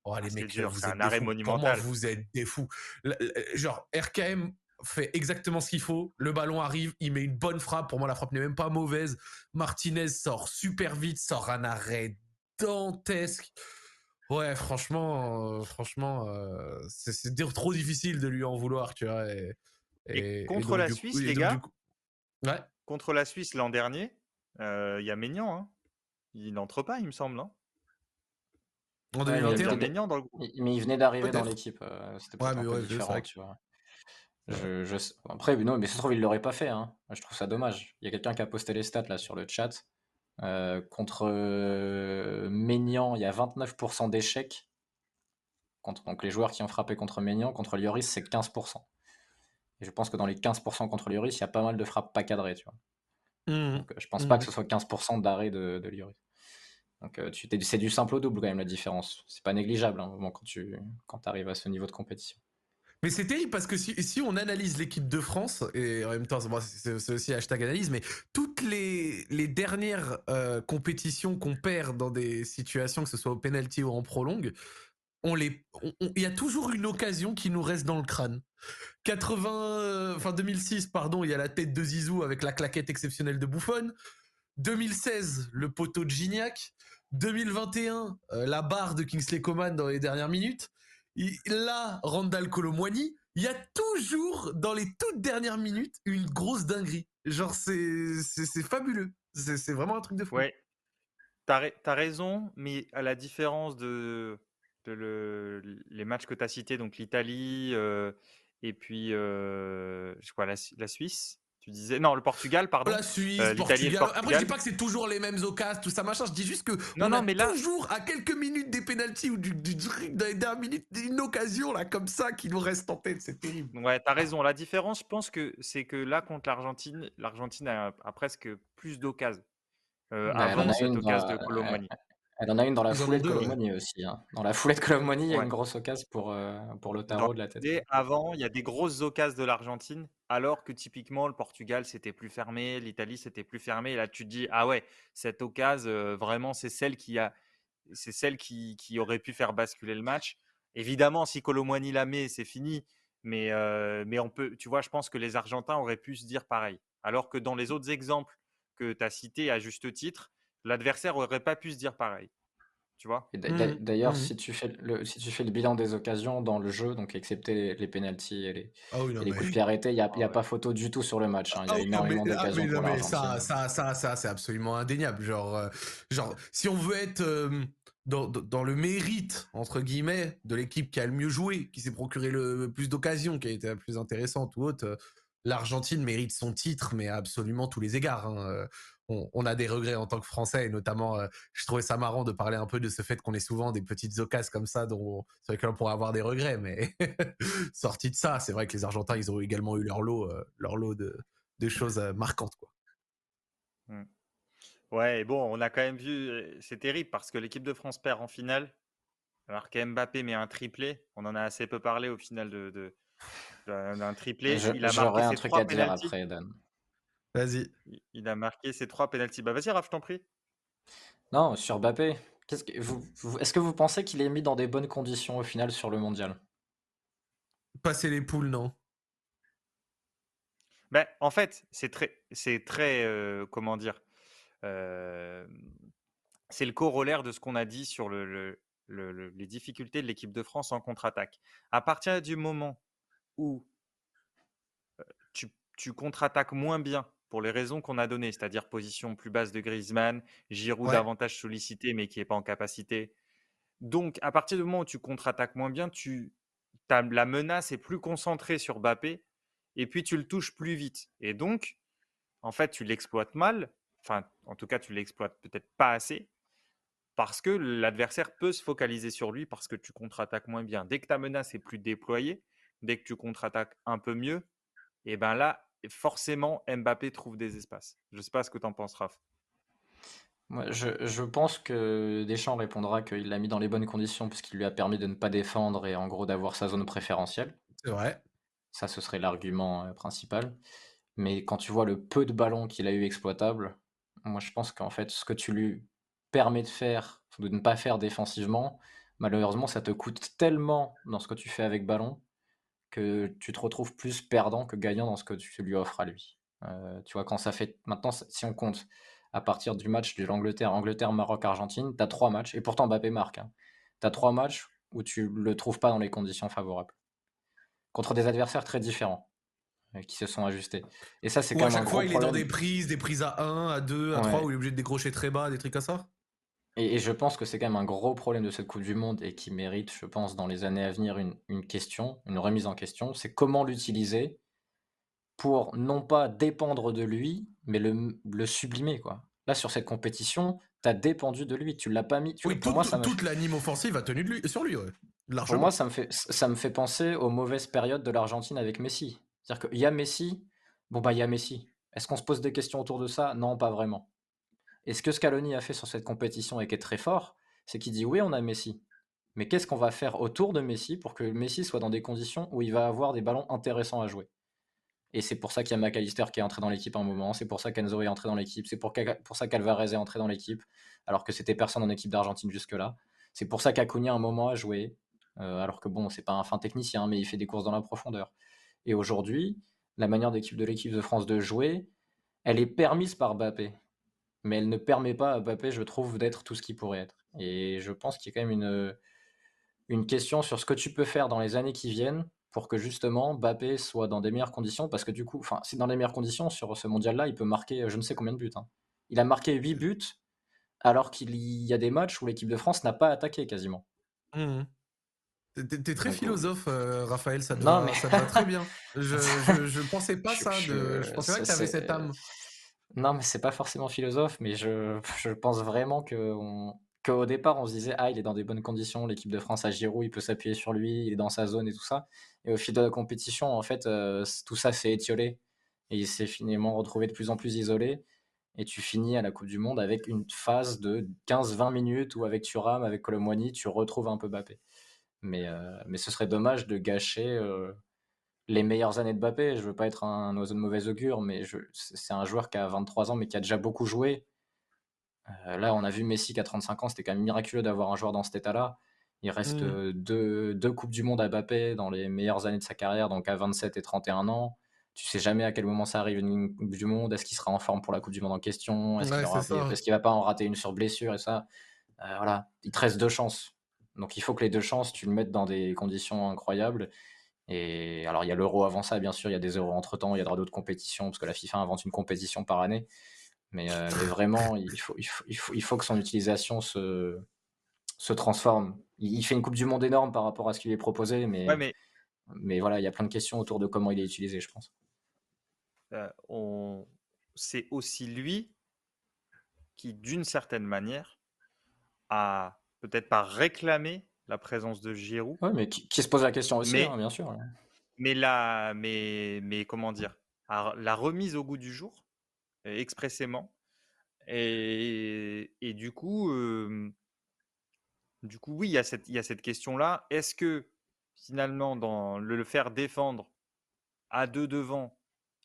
Oh, les mecs, vous êtes un arrêt monumental. vous êtes des fous. genre, RKM fait exactement ce qu'il faut. Le ballon arrive, il met une bonne frappe. Pour moi, la frappe n'est même pas mauvaise. Martinez sort super vite, sort un arrêt dantesque. Ouais, franchement, euh, franchement, euh, c'est trop difficile de lui en vouloir, tu vois. Et, contre la Suisse, les gars, ouais. contre la Suisse l'an dernier, euh, il y a Maignan. Hein. Il n'entre pas, il me semble. Hein. En 2021 dans le groupe. Mais il venait d'arriver dans l'équipe. C'était ouais, mais ouais, différent, tu vois. Je, je... Après, non, mais ça se trouve, il l'aurait pas fait. Hein. Je trouve ça dommage. Il y a quelqu'un qui a posté les stats là sur le chat. Euh, contre euh, Maignan, il y a 29% d'échecs. donc les joueurs qui ont frappé contre Maignan, contre Lloris, c'est 15%. Et je pense que dans les 15% contre Lloris, il y a pas mal de frappes pas cadrées, tu vois. Mmh. Donc, euh, je pense pas que ce soit 15% d'arrêt de, de Lloris. Donc, tu, c'est du simple au double quand même la différence. C'est pas négligeable hein, quand tu quand arrives à ce niveau de compétition. Mais c'est terrible parce que si, on analyse l'équipe de France, et en même temps, c'est aussi hashtag analyse, mais toutes les, dernières euh, compétitions qu'on perd dans des situations, que ce soit au penalty ou en prolongue, il y a toujours une occasion qui nous reste dans le crâne. 80, euh, enfin 2006, pardon, il y a la tête de Zizou avec la claquette exceptionnelle de Bouffon. 2016, le poteau de Gignac. 2021, euh, la barre de Kingsley Coman dans les dernières minutes. Là, Randall Colomwani, il y a toujours, dans les toutes dernières minutes, une grosse dinguerie. Genre, c'est fabuleux. C'est vraiment un truc de fou. Ouais. T'as as raison, mais à la différence de, de le, les matchs que tu as cités, donc l'Italie euh, et puis euh, je crois la Suisse, tu disais. Non le Portugal pardon. La Suisse euh, Portugal. après je dis pas que c'est toujours les mêmes occasions tout ça machin. Je dis juste que non, on non, a mais là... toujours à quelques minutes des pénalties ou du, du, dernières minutes une occasion là comme ça qui nous reste en tête. C'est terrible. Ouais t'as raison. La différence je pense que c'est que là contre l'Argentine l'Argentine a, presque plus d'occasions euh, bah, avant cette occasion de Colomani elle en a une dans la foulée de Colomoni aussi. Hein. Dans la foulée de Colomoni, il y a une grosse occasion pour, euh, pour le tarot de la tête. avant, il y a des grosses occasions de l'Argentine, alors que typiquement le Portugal c'était plus fermé, l'Italie c'était plus fermé. Et là, tu te dis ah ouais, cette occasion euh, vraiment c'est celle qui a, c'est celle qui, qui, aurait pu faire basculer le match. Évidemment, si Colomoni la met, c'est fini. Mais, euh, mais on peut, tu vois, je pense que les Argentins auraient pu se dire pareil. Alors que dans les autres exemples que tu as cités à juste titre, l'adversaire aurait pas pu se dire pareil. Tu vois? Mmh D'ailleurs, mmh si, tu fais le, si tu fais le bilan des occasions dans le jeu, donc excepté les, pénalties et les, ah coups de pied arrêtés, il n'y a, y a ah pas photo du tout sur le match. Hein. Il y a ah énormément d'occasions pour Ça, ça, ça, ça c'est absolument indéniable. Genre, euh, genre, si on veut être dans, dans, le mérite, entre guillemets, de l'équipe qui a le mieux joué, qui s'est procuré le plus d'occasions, qui a été la plus intéressante ou autre, euh, l'Argentine mérite son titre, mais à absolument tous les égards. Hein. Euh, on, a des regrets en tant que Français, et notamment, euh, je trouvais ça marrant de parler un peu de ce fait qu'on est souvent des petites occasions comme ça, dont, sur lesquelles on pourrait avoir des regrets, mais sorti de ça, c'est vrai que les Argentins, ils ont également eu leur lot, euh, leur lot de, choses marquantes. Mmh. Ouais, bon, on a quand même vu, c'est terrible parce que l'équipe de France perd en finale, alors qu'Mbappé met un triplé, on en a assez peu parlé au final de, d'un triplé. il a marqué un truc à dire après, Dan. Vas-y. Il a marqué ses trois pénaltys. Bah vas-y, Raph, je t'en prie. Non, sur Mbappé. Que vous, est-ce que vous pensez qu'il est mis dans des bonnes conditions au final sur le mondial? Passer les poules, non. Ben, en fait, c'est très, c'est très, euh, comment dire, euh, c'est le corollaire de ce qu'on a dit sur le, les difficultés de l'équipe de France en contre-attaque. À partir du moment où tu, tu contre-attaques moins bien pour les raisons qu'on a données, c'est-à-dire position plus basse de Griezmann, Giroud davantage sollicité mais qui n'est pas en capacité. Donc, à partir du moment où tu contre-attaques moins bien, tu, la menace est plus concentrée sur Bappé et puis tu le touches plus vite. Et donc, en fait, tu l'exploites mal. Enfin, en tout cas, tu l'exploites peut-être pas assez parce que l'adversaire peut se focaliser sur lui parce que tu contre-attaques moins bien. Dès que ta menace est plus déployée, dès que tu contre-attaques un peu mieux, et ben là, forcément, Mbappé trouve des espaces. Je ne sais pas ce que tu en penses, Raph. je, pense que Deschamps répondra qu'il l'a mis dans les bonnes conditions puisqu'il lui a permis de ne pas défendre et en gros d'avoir sa zone préférentielle. C'est vrai. Ça, ce serait l'argument euh, principal. Mais quand tu vois le peu de ballons qu'il a eu exploitable, moi je pense qu'en fait, ce que tu lui permets de faire, de ne pas faire défensivement, malheureusement, ça te coûte tellement dans ce que tu fais avec ballon que tu te retrouves plus perdant que gagnant dans ce que tu lui offres à lui. Euh, tu vois, quand ça fait. Maintenant, si on compte à partir du match de l'Angleterre, Angleterre, Maroc, Argentine, tu as trois matchs, et pourtant Mbappé marque. Hein. Tu as trois matchs où tu le trouves pas dans les conditions favorables. Contre des adversaires très différents euh, qui se sont ajustés. Et ça, c'est quand même. À chaque fois, il est dans des prises, des prises à 1, à 2, à 3, où il est obligé de décrocher très bas, des trucs comme ça? Et, je pense que c'est quand même un gros problème de cette Coupe du Monde et qui mérite, je pense, dans les années à venir, une, question, une remise en question. C'est comment l'utiliser pour non pas dépendre de lui, mais le, sublimer. quoi. Là, sur cette compétition, tu as dépendu de lui, tu l'as pas mis. oui, pour moi, ça toute l'anime offensive a tenu sur lui. Pour moi, ça me, fait, ça me fait penser aux mauvaises périodes de l'Argentine avec Messi. C'est-à-dire qu'il y a Messi, bon bah il y a Messi. Est-ce qu'on se pose des questions autour de ça? Non, pas vraiment. Et ce que Scaloni a fait sur cette compétition et qui est très fort, c'est qu'il dit oui, on a Messi. Mais qu'est-ce qu'on va faire autour de Messi pour que Messi soit dans des conditions où il va avoir des ballons intéressants à jouer? Et c'est pour ça qu'il y a McAllister qui est entré dans l'équipe à un moment, c'est pour ça qu'Enzo est entré dans l'équipe, c'est pour, ça qu'Alvarez est entré dans l'équipe, alors que c'était personne en équipe d'Argentine jusque-là. C'est pour ça qu'Acuna un moment a joué, euh, alors que bon, c'est pas un fin technicien, mais il fait des courses dans la profondeur. Et aujourd'hui, la manière d'équipe de l'équipe de France de jouer, elle est permise par Mbappé. Mais elle ne permet pas à Mbappé, je trouve, d'être tout ce qu'il pourrait être. Et je pense qu'il y a quand même une, une question sur ce que tu peux faire dans les années qui viennent pour que justement Mbappé soit dans des meilleures conditions. Parce que du coup, enfin, c'est dans les meilleures conditions sur ce mondial-là, il peut marquer euh, je ne sais combien de buts. Hein. Il a marqué 8 buts alors qu'il y a des matchs où l'équipe de France n'a pas attaqué quasiment. Mmh T'es très philosophe, euh, Raphaël, ça te, va, ça très bien. Je, je, pensais pas ça, de... je pensais pas que t'avais cette âme. Non, mais c'est pas forcément philosophe, mais je, pense vraiment que qu'au départ, on se disait, ah, il est dans des bonnes conditions, l'équipe de France à Giroud, il peut s'appuyer sur lui, il est dans sa zone et tout ça. Et au fil de la compétition, en fait, euh, tout ça s'est étiolé et il s'est finalement retrouvé de plus en plus isolé. Et tu finis à la Coupe du Monde avec une phase de 15-20 minutes où avec Thuram, avec Colomwani, tu retrouves un peu Bappé. Mais, euh, mais ce serait dommage de gâcher euh, les meilleures années de Mbappé. Je veux pas être un oiseau de mauvais augure, mais c'est un joueur qui a 23 ans, mais qui a déjà beaucoup joué. Euh, là, on a vu Messi qui a 35 ans. C'était quand même miraculeux d'avoir un joueur dans cet état-là. Il reste mmh. deux, deux, Coupes du Monde à Mbappé dans les meilleures années de sa carrière, donc à 27 et 31 ans. Tu sais jamais à quel moment ça arrive une Coupe du Monde. Est-ce qu'il sera en forme pour la Coupe du Monde en question? Est-ce qu'il va pas en rater une sur blessure et ça? Voilà, il te reste deux chances donc il faut que les deux chances, tu le mettes dans des conditions incroyables. Et alors il y a l'euro avant ça, bien sûr, il y a des euros entre temps, il y a d'autres compétitions, parce que la FIFA invente une compétition par année. Mais, euh, vraiment, il faut, il, faut, il, faut, que son utilisation se, se transforme. Il, fait une Coupe du Monde énorme par rapport à ce qui lui est proposé, mais, mais... mais voilà, il y a plein de questions autour de comment il est utilisé, je pense. Euh, on... C'est aussi lui qui, d'une certaine manière, a peut-être pas réclamer la présence de Giroud. Oui, mais qui, se pose la question aussi, hein, bien sûr. Mais, la, mais, mais comment dire La remise au goût du jour, euh, expressément. Et, et du coup, du coup, oui, il y a cette, il y a cette question-là. Est-ce que finalement, dans le, le faire défendre à deux devant,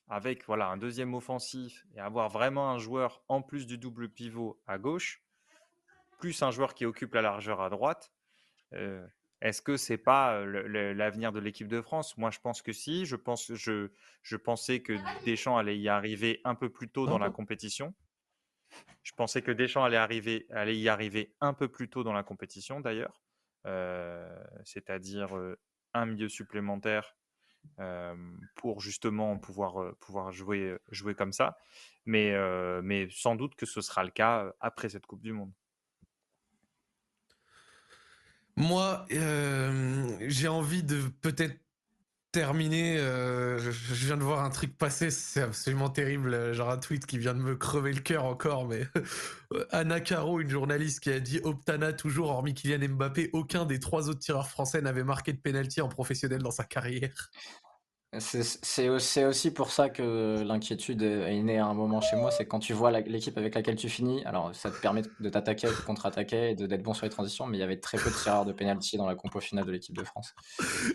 avec voilà un deuxième offensif et avoir vraiment un joueur en plus du double pivot à gauche, plus un joueur qui occupe la largeur à droite. Est-ce que c'est pas l'avenir de l'équipe de France? Moi, je pense que si. Je, pense, je, je pensais que Deschamps allait y arriver un peu plus tôt dans la compétition. Je pensais que Deschamps allait, arriver, allait y arriver un peu plus tôt dans la compétition, d'ailleurs. Euh, c'est-à-dire un milieu supplémentaire pour justement pouvoir, pouvoir jouer, jouer comme ça. Mais, mais sans doute que ce sera le cas après cette Coupe du Monde. Moi, euh, j'ai envie de peut-être terminer. Euh, je, viens de voir un truc passer, c'est absolument terrible. Genre un tweet qui vient de me crever le cœur encore. Mais Anna Caro, une journaliste qui a dit Optana, toujours, hormis Kylian Mbappé, aucun des trois autres tireurs français n'avait marqué de pénalty en professionnel dans sa carrière. C'est aussi pour ça que l'inquiétude est née à un moment chez moi, c'est quand tu vois l'équipe avec laquelle tu finis, alors ça te permet de t'attaquer, de contre-attaquer et d'être bon sur les transitions, mais il y avait très peu de tireurs de pénalty dans la compo finale de l'équipe de France.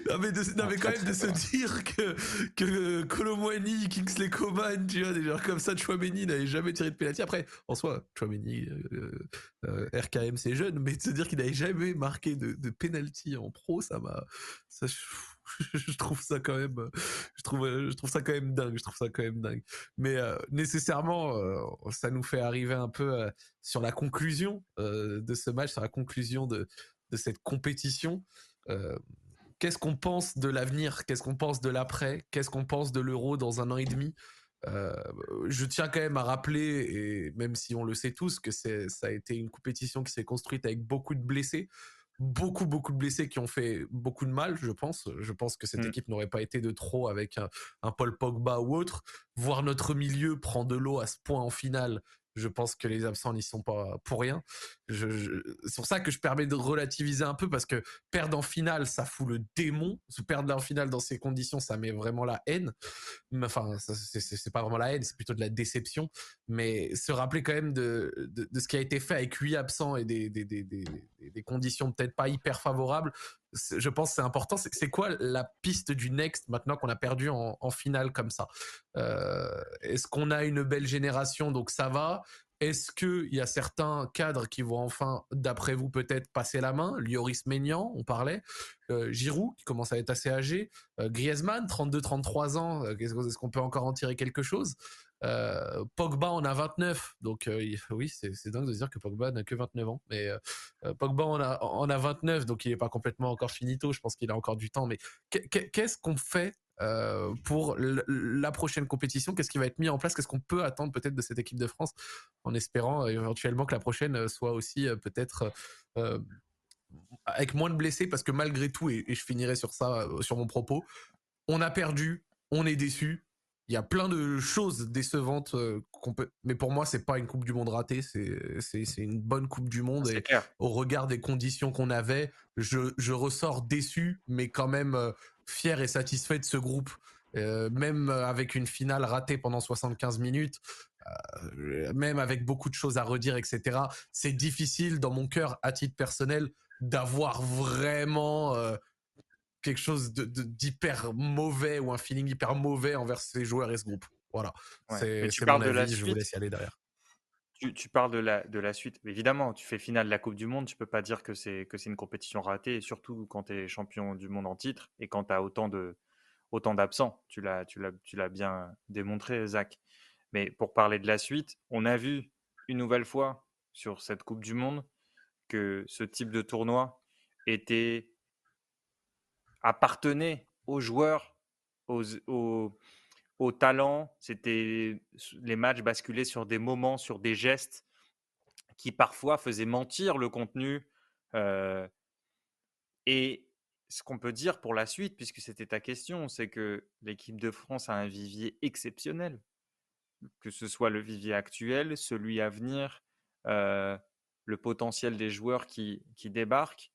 Non mais, quand même de se dire que, que Kingsley Coman, tu vois, des gens comme ça, Chouameni n'avait jamais tiré de pénalty. Après, en soi, Chouameni, euh, euh, RKM c'est jeune, mais de se dire qu'il n'avait jamais marqué de, de penalty en pro, ça m'a... je trouve ça quand même, euh, je trouve, euh, je trouve ça quand même dingue. Je trouve ça quand même dingue. Mais euh, nécessairement, ça nous fait arriver un peu sur la conclusion de ce match, sur la conclusion de, cette compétition. Qu'est-ce qu'on pense de l'avenir? Qu'est-ce qu'on pense de l'après? Qu'est-ce qu'on pense de l'euro dans un an et demi? Je tiens quand même à rappeler, et même si on le sait tous, que ça a été une compétition qui s'est construite avec beaucoup de blessés beaucoup, beaucoup de blessés qui ont fait beaucoup de mal, je pense. Je pense que cette mm. équipe n'aurait pas été de trop avec un, Paul Pogba ou autre. Voir notre milieu prendre de l'eau à ce point en finale, Je pense que les absents n'y sont pas pour rien. C'est pour ça que je permets de relativiser un peu parce que perdre en finale, ça fout le démon. Se perdre en finale dans ces conditions, ça met vraiment la haine. Enfin, c'est pas vraiment la haine, c'est plutôt de la déception. Mais se rappeler quand même de, ce qui a été fait avec huit absents et des, conditions peut-être pas hyper favorables, je pense c'est important. C'est quoi la piste du next maintenant qu'on a perdu en, en, finale comme ça? Euh, Est-ce qu'on a une belle génération? Donc ça va Est-ce qu'il y a certains cadres qui vont enfin, d'après vous, peut-être passer la main? Lioris Maignan, on parlait. Euh, Giroud, qui commence à être assez âgé. Euh, Griezmann, 32-33 ans. Euh, est-ce qu'on peut encore en tirer quelque chose? Euh, Pogba en a 29, donc oui, c'est dingue de dire que Pogba n'a que 29 ans, mais Pogba en a, en a 29, donc il n'est pas complètement encore finito, je pense qu'il a encore du temps, mais qu'est-ce qu'on fait pour la prochaine compétition Qu'est-ce qui va être mis en place? Qu'est-ce qu'on peut attendre peut-être de cette équipe de France en espérant éventuellement que la prochaine soit aussi peut-être avec moins de blessés parce que malgré tout, et, et, je finirai sur ça, sur mon propos, on a perdu, on est déçu, il y a plein de choses décevantes euh, qu'on peut. Mais pour moi, c'est pas une Coupe du Monde ratée, c'est c'est une bonne Coupe du Monde. Et au regard des conditions qu'on avait, je, je ressors déçu, mais quand même euh, fier et satisfait de ce groupe. Euh, même avec une finale ratée pendant 75 minutes, euh, même avec beaucoup de choses à redire, etc. C'est difficile dans mon cœur, à titre personnel, d'avoir vraiment quelque chose de, d'hyper mauvais ou un feeling hyper mauvais envers ces joueurs et ce groupe. Voilà. C'est, tu parles de la suite. Je vous laisse y aller derrière. Tu, parles de la, de la suite. Évidemment, tu fais finale de la Coupe du Monde, tu peux pas dire que c'est, une compétition ratée, surtout quand tu es champion du monde en titre et quand tu as autant, d'absents. Tu l'as, bien démontré, Zach. Mais pour parler de la suite, on a vu une nouvelle fois sur cette Coupe du Monde que ce type de tournoi était appartenait aux joueurs, aux, talents. C'était les matchs basculaient sur des moments, sur des gestes qui parfois faisaient mentir le contenu. Et ce qu'on peut dire pour la suite, puisque c'était ta question, c'est que l'équipe de France a un vivier exceptionnel, que ce soit le vivier actuel, celui à venir, le potentiel des joueurs qui, qui débarquent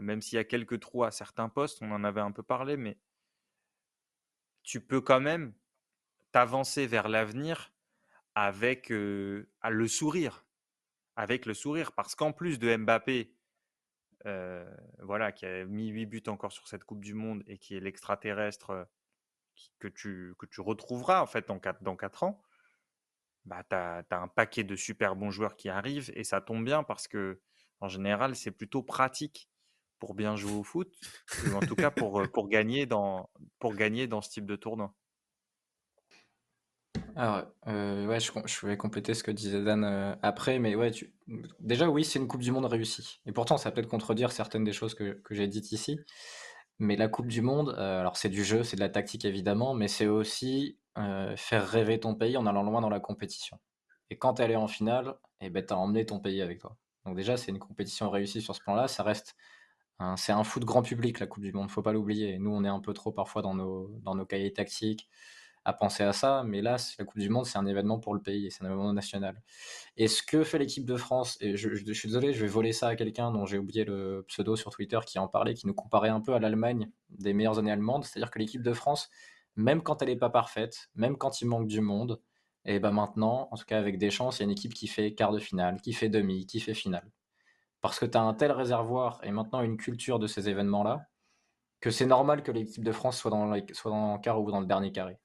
même s'il y a quelques trous à certains postes, on en avait un peu parlé, mais tu peux quand même t'avancer vers l'avenir avec le sourire. Avec le sourire. Parce qu'en plus de Mbappé, voilà, qui a mis 8 buts encore sur cette Coupe du Monde et qui est l'extraterrestre que tu, retrouveras en fait dans 4, dans ans, bah, tu as, un paquet de super bons joueurs qui arrivent et ça tombe bien parce que en général, c'est plutôt pratique pour bien jouer au foot, ou en tout cas pour gagner dans ce type de tournoi. Alors, euh, ouais, je, je, vais compléter ce que disait Dan euh, après, mais ouais, déjà, oui, c'est une Coupe du Monde réussie. Et pourtant, ça peut peut-être contredire certaines des choses que, que j'ai dites ici. Mais la Coupe du Monde, euh, alors c'est du jeu, c'est de la tactique évidemment, mais c'est aussi faire rêver ton pays en allant loin dans la compétition. Et quand elle est en finale, eh ben, tu as emmené ton pays avec toi. Donc déjà, c'est une compétition réussie sur ce plan-là. Ça reste Hein, c'est un foot grand public, la Coupe du Monde, faut pas l'oublier. Nous, on est un peu trop parfois dans nos, dans nos cahiers tactiques à penser à ça, mais là, la Coupe du Monde, c'est un événement pour le pays, c'est un événement national. Et ce que fait l'équipe de France, et je, suis désolé, je vais voler ça à quelqu'un dont j'ai oublié le pseudo sur Twitter qui en parlait, qui nous comparait un peu à l'Allemagne des meilleures années allemandes, c'est-à-dire que l'équipe de France, même quand elle n'est pas parfaite, même quand il manque du monde, et ben maintenant, en tout cas avec des chances, il y a une équipe qui fait quart de finale, qui fait demi, qui fait finale parce que tu as un tel réservoir et maintenant une culture de ces événements-là, que c'est normal que l'équipe de France soit dans, soit dans le quart ou dans le dernier carré.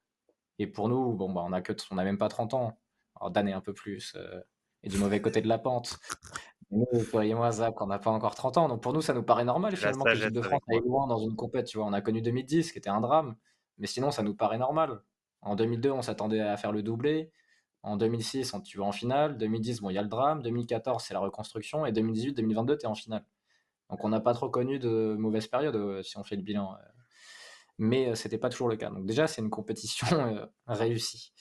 Et pour nous, bon, bah, on a que on a même pas 30 ans. Alors Dan est un peu plus euh, et du mauvais côté de la pente. nous, toi et moi, Zach, on n'a pas encore 30 ans. Donc pour nous, ça nous paraît normal finalement que l'équipe de France aille loin dans une compète. Tu vois, on a connu 2010, qui était un drame. Mais sinon, ça nous paraît normal. En 2002, on s'attendait à faire le doublé. En 2006, tu vas en finale. 2010, bon, il y a le drame. 2014, c'est la reconstruction. Et 2018, 2022, tu es en finale. Donc on n'a pas trop connu de mauvaise période euh, si on fait le bilan. Euh. Mais euh, c'était pas toujours le cas. Donc déjà, c'est une compétition réussie.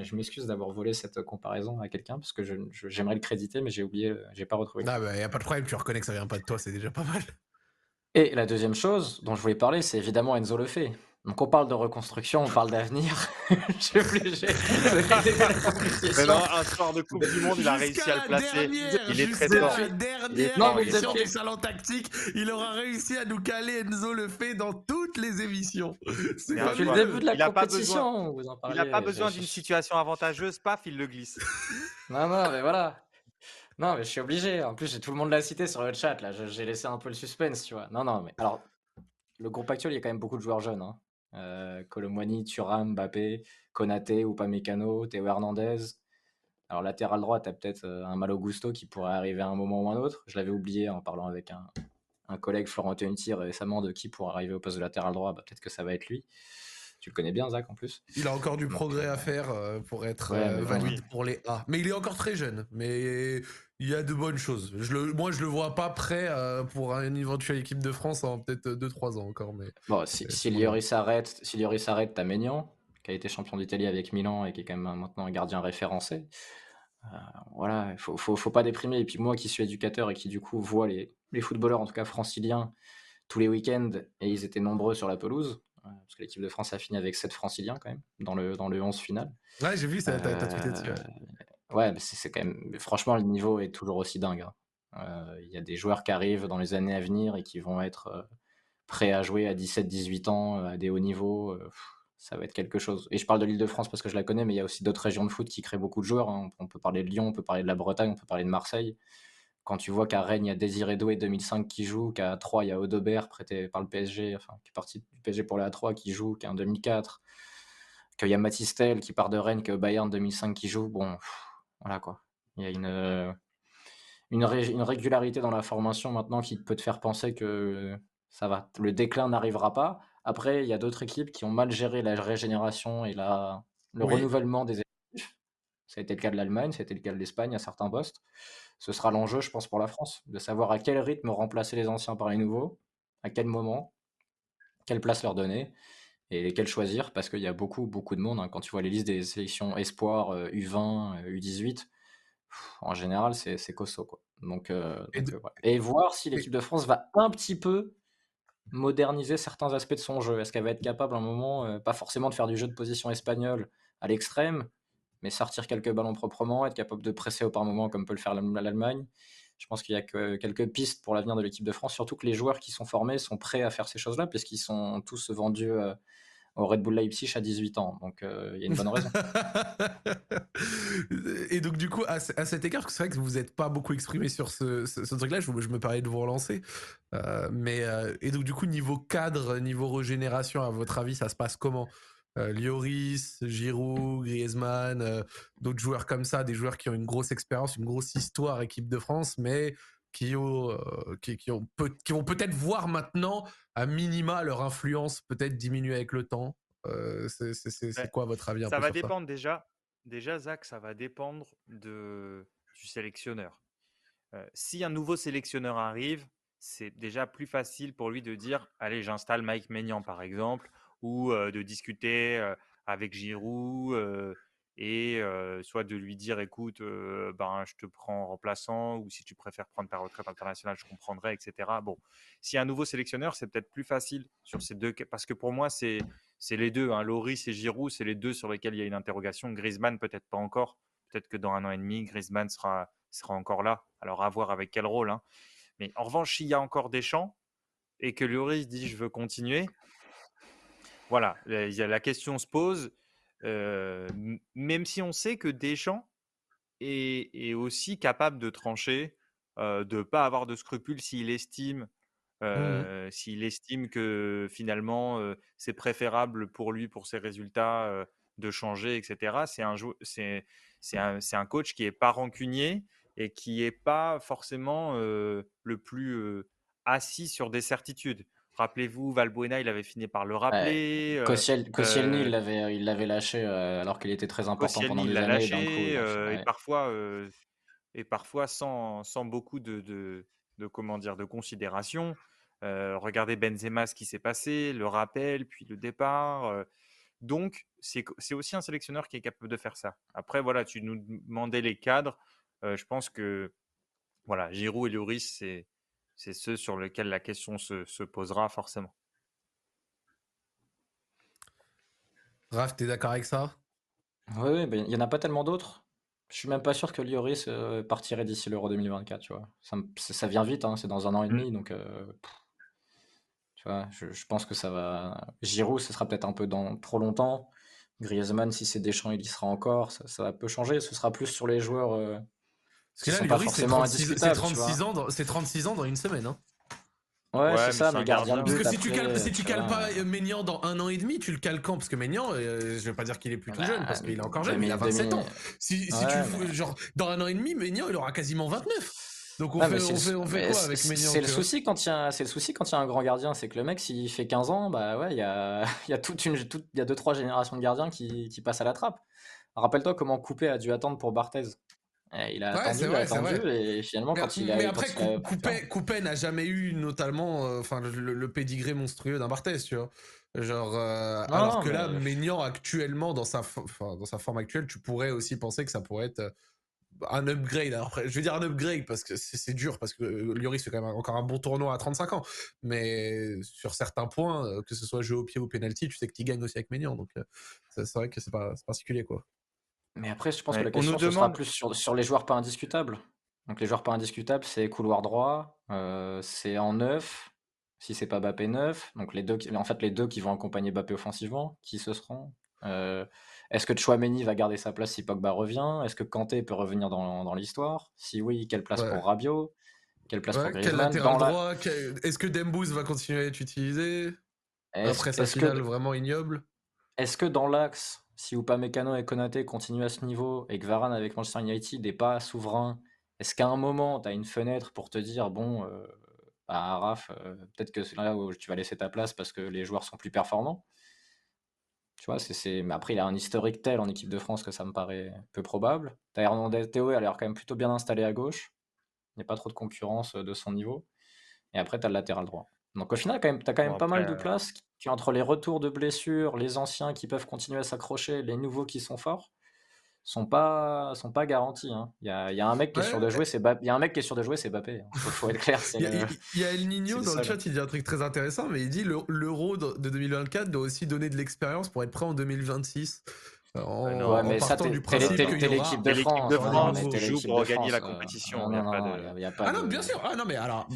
Je m'excuse d'avoir volé cette comparaison à quelqu'un parce que j'aimerais le créditer, mais j'ai oublié, j'ai pas retrouvé. Non, il n'y a pas de problème, tu reconnais que ça vient pas de toi, c'est déjà pas mal. Et la deuxième chose dont je voulais parler, c'est évidemment Enzo Lefebvre. Donc on parle de reconstruction, on parle d'avenir. Je suis obligé. mais non, un soir de Coupe du Monde, il a réussi à le placer. il est très fort. La dernière non, mais émission du salon tactique, il aura réussi à nous caler Enzo le fait dans toutes les émissions. C'est le début de la il compétition. il n'a pas besoin d'une situation avantageuse, paf, il le glisse. non, non, mais voilà. Non, mais je suis obligé. En plus, j'ai tout le monde l'a cité sur le chat. Là, j'ai laissé un peu le suspense, tu vois. Non, non, mais alors, le groupe actuel, il y a quand même beaucoup de joueurs jeunes. Hein. Euh, Colomwani, Thuram, Mbappé, Konaté, Upamecano, Théo Hernandez. Alors latéral droit, tu as peut-être euh, un Malo Gusto qui pourrait arriver à un moment ou un autre. Je l'avais oublié en parlant avec un, collègue Florent Unity récemment de qui pourrait arriver au poste de latéral droit. Bah, peut-être que ça va être lui. Tu le connais bien, Zach, en plus. Il a encore du progrès à faire euh, pour être valide pour les A. Mais il est encore très jeune. Mais il y a de bonnes choses. Je le, moi, je le vois pas prêt euh, pour une éventuelle équipe de France en peut-être 2-3 ans encore. Mais bon, si, si Liori s'arrête, si s'arrête, t'as Maignan, qui a été champion d'Italie avec Milan et qui est quand même maintenant un gardien référencé. Euh, voilà, il faut, faut, faut, pas déprimer. Et puis moi, qui suis éducateur et qui du coup vois les, les footballeurs, en tout cas franciliens, tous les week-ends, et ils étaient nombreux sur la pelouse, euh, parce que l'équipe de France a fini avec 7 franciliens quand même dans le, dans le 11 final. Ouais, j'ai vu, ça, t'as, tweeté dessus. Ouais, c'est quand même. Franchement, le niveau est toujours aussi dingue. Hein. Euh, il y a des joueurs qui arrivent dans les années à venir et qui vont être euh, prêts à jouer à 17-18 ans, euh, à des hauts niveaux. ça va être quelque chose. Et je parle de l'île de France parce que je la connais, mais il y a aussi d'autres régions de foot qui créent beaucoup de joueurs. Hein. On peut parler de Lyon, on peut parler de la Bretagne, on peut parler de Marseille. Quand tu vois qu'à Rennes, il y a Désiré Doué 2005 qui joue, qu'à 3, il y a Audebert prêté par le PSG, enfin, qui est parti du PSG pour la 3 qui joue, est en 2004, qu'il y a Matistel qui part de Rennes, que Bayern 2005 qui joue. Bon, voilà quoi. Il y a une, euh, une, régularité dans la formation maintenant qui peut te faire penser que ça va, le déclin n'arrivera pas. Après, il y a d'autres équipes qui ont mal géré la régénération et la, le renouvellement des effectifs. Ça a été le cas de l'Allemagne, ça a été le cas de l'Espagne à certains postes. Ce sera l'enjeu, je pense, pour la France, de savoir à quel rythme remplacer les anciens par les nouveaux, à quel moment, quelle place leur donner et lesquels choisir parce qu'il y a beaucoup, beaucoup de monde. Hein. Quand tu vois les listes des sélections espoir, U20, U18, en général, c'est costaud. Quoi. Donc, euh, et, euh, et, voir si l'équipe de France va un petit peu moderniser certains aspects de son jeu. Est-ce qu'elle va être capable à un moment, euh, pas forcément de faire du jeu de position espagnol à l'extrême, mais sortir quelques ballons proprement, être capable de presser au par moment comme peut le faire l'Allemagne. Je pense qu'il y a que quelques pistes pour l'avenir de l'équipe de France, surtout que les joueurs qui sont formés sont prêts à faire ces choses-là, puisqu'ils sont tous vendus au Red Bull Leipzig à 18 ans. Donc euh, il y a une bonne raison. et donc du coup, à, cet égard, c'est vrai que vous n'êtes pas beaucoup exprimé sur ce, truc-là, je, me parlais de vous relancer. Euh, mais, euh, et donc du coup, niveau cadre, niveau régénération, à votre avis, ça se passe comment? Lioris, Giroud, Griezmann, d'autres joueurs comme ça, des joueurs qui ont une grosse expérience, une grosse histoire équipe de France, mais qui, ont, euh, qui, ont qui vont peut-être voir maintenant, à minima, leur influence peut-être diminuer avec le temps. Euh, c'est quoi votre avis Ça va dépendre déjà. Déjà, Zach, ça va dépendre de, du sélectionneur. Euh, si un nouveau sélectionneur arrive, c'est déjà plus facile pour lui de dire allez, j'installe Mike Maignan, par exemple, ou de discuter avec Giroud et soit de lui dire écoute ben je te prends en remplaçant ou si tu préfères prendre ta retraite internationale je comprendrai etc bon si un nouveau sélectionneur c'est peut-être plus facile sur ces deux parce que pour moi c'est c'est les deux hein, Loris et Giroud c'est les deux sur lesquels il y a une interrogation. Griezmann peut-être pas encore. Peut-être que dans un an et demi Griezmann sera sera encore là. Alors à voir avec quel rôle hein. mais en revanche s'il y a encore des champs et que Loris dit je veux continuer voilà la question se pose même si on sait que Deschamps est, est aussi capable de trancher, de ne pas avoir de scrupules s'il estime, mmh s'il estime que finalement c'est préférable pour lui, pour ses résultats, de changer, etc. C'est un, c'est, c'est un, c'est un coach qui n'est pas rancunier et qui n'est pas forcément le plus assis sur des certitudes. Rappelez-vous, Valbuena, il avait fini par le rappeler. Ouais. Koscielny, il l'avait, il l'avait lâché alors qu'il était très important pendant des années. Lâché, et parfois, et parfois sans, sans beaucoup de, de, de, comment dire, de considération. regardez Benzema, ce qui s'est passé, le rappel, puis le départ. donc, c'est, c'est aussi un sélectionneur qui est capable de faire ça. Après, voilà, tu nous demandais les cadres. je pense que voilà, Giroud et Lloris, c'est c'est ceux sur lesquels la question se, se posera forcément. Raph, t'es d'accord avec ça? Oui, il n'y en a pas tellement d'autres. Je suis même pas sûr que Lloris euh, partirait d'ici l'Euro 2024, tu vois. Ça, ça vient vite, hein, c'est dans un an et mmh. demi, donc euh, tu vois, je, pense que ça va. Giroud, ce sera peut-être un peu dans trop longtemps. Griezmann, si c'est Deschamps, il y sera encore. Ça, ça peut changer. Ce sera plus sur les joueurs. Euh, Parce que là, Lloris, c'est 36, 36 ans, dans, 36 ans dans une semaine. Hein. Ouais, c'est ça, mais gardien Parce que si tu cales, si tu cales pas Ménian dans un an et demi, tu le cales quand? Parce que Ménian, euh, je vais pas dire qu'il est plus tout jeune, parce qu'il est encore jeune, mais il a 27 ans. Si, si tu, genre, dans un an et demi, Ménian, il aura quasiment 29. Donc on, fait, on, fait, on fait, quoi avec Ménian C'est le souci quand il y a, c'est le souci quand il y a un grand gardien, c'est que le mec s'il fait 15 ans, bah ouais, il y a, il y a toute une, toute, il y a deux trois générations de gardiens qui, qui passent à la trappe. Rappelle-toi comment Coupé a dû attendre pour Barthez. Eh, il a attendu, il a attendu et finalement quand il a. Mais après, Coupé, n'a jamais eu notamment, euh, enfin le, le, pédigré monstrueux d'un Barthez, tu vois. Genre, euh, alors que là, Maignan actuellement dans sa, dans sa forme actuelle, tu pourrais aussi penser que ça pourrait être euh, un upgrade. Alors, je vais dire un upgrade parce que c'est dur, parce que Lloris fait quand même encore un bon tournoi à 35 ans. Mais sur certains points, que ce soit jeu au pied ou penalty, tu sais que tu gagnes aussi avec Maignan. Donc, c'est vrai que c'est pas particulier, quoi. Mais après, je pense que la question ce sera plus sur, sur les joueurs pas indiscutables. Donc les joueurs pas indiscutables, c'est couloir droit, euh, c'est en neuf, si c'est pas Bappé neuf. Donc les deux, en fait les deux qui vont accompagner Bappé offensivement, qui ce seront? Euh, Est-ce que Chouameni va garder sa place si Pogba revient? Est-ce que Kanté peut revenir dans, dans l'histoire? Si oui, quelle place pour Rabiot? Quelle place pour Griezmann? droit Est-ce que Dembouz va continuer à être utilisé? Après sa finale vraiment ignoble? Est-ce que dans l'axe si Upamecano et Konaté continuent à ce niveau et que Varane avec Manchester United n'est pas souverain, est-ce qu'à un moment, tu as une fenêtre pour te dire, bon, euh, bah, Raph, euh, peut-être que c'est là où tu vas laisser ta place parce que les joueurs sont plus performants? Tu vois, c'est, mais après, il a un historique tel en équipe de France que ça me paraît peu probable. T'as Hernandez Théo, il a l'air quand même plutôt bien installé à gauche. Il n'y a pas trop de concurrence euh, de son niveau. Et après, tu as le latéral droit. Donc au final, tu as quand même pas mal de place qui, entre les retours de blessures, les anciens qui peuvent continuer à s'accrocher, les nouveaux qui sont forts, sont pas sont pas garantis. Hein. Il y, a, y, a, un mec qui est sûr de jouer, c'est il y a un mec qui est sûr de jouer, c'est Bappé. Hein. Faut, être clair. il, y a, El Nino dans le chat, il dit un truc très intéressant, mais il dit l'euro de 2024 doit aussi donner de l'expérience pour être prêt en 2026. En, ouais, mais ça, du principe t'es l'équipe de France. de France joue pour gagner la compétition. Ah non, bien sûr. Ah non, mais alors,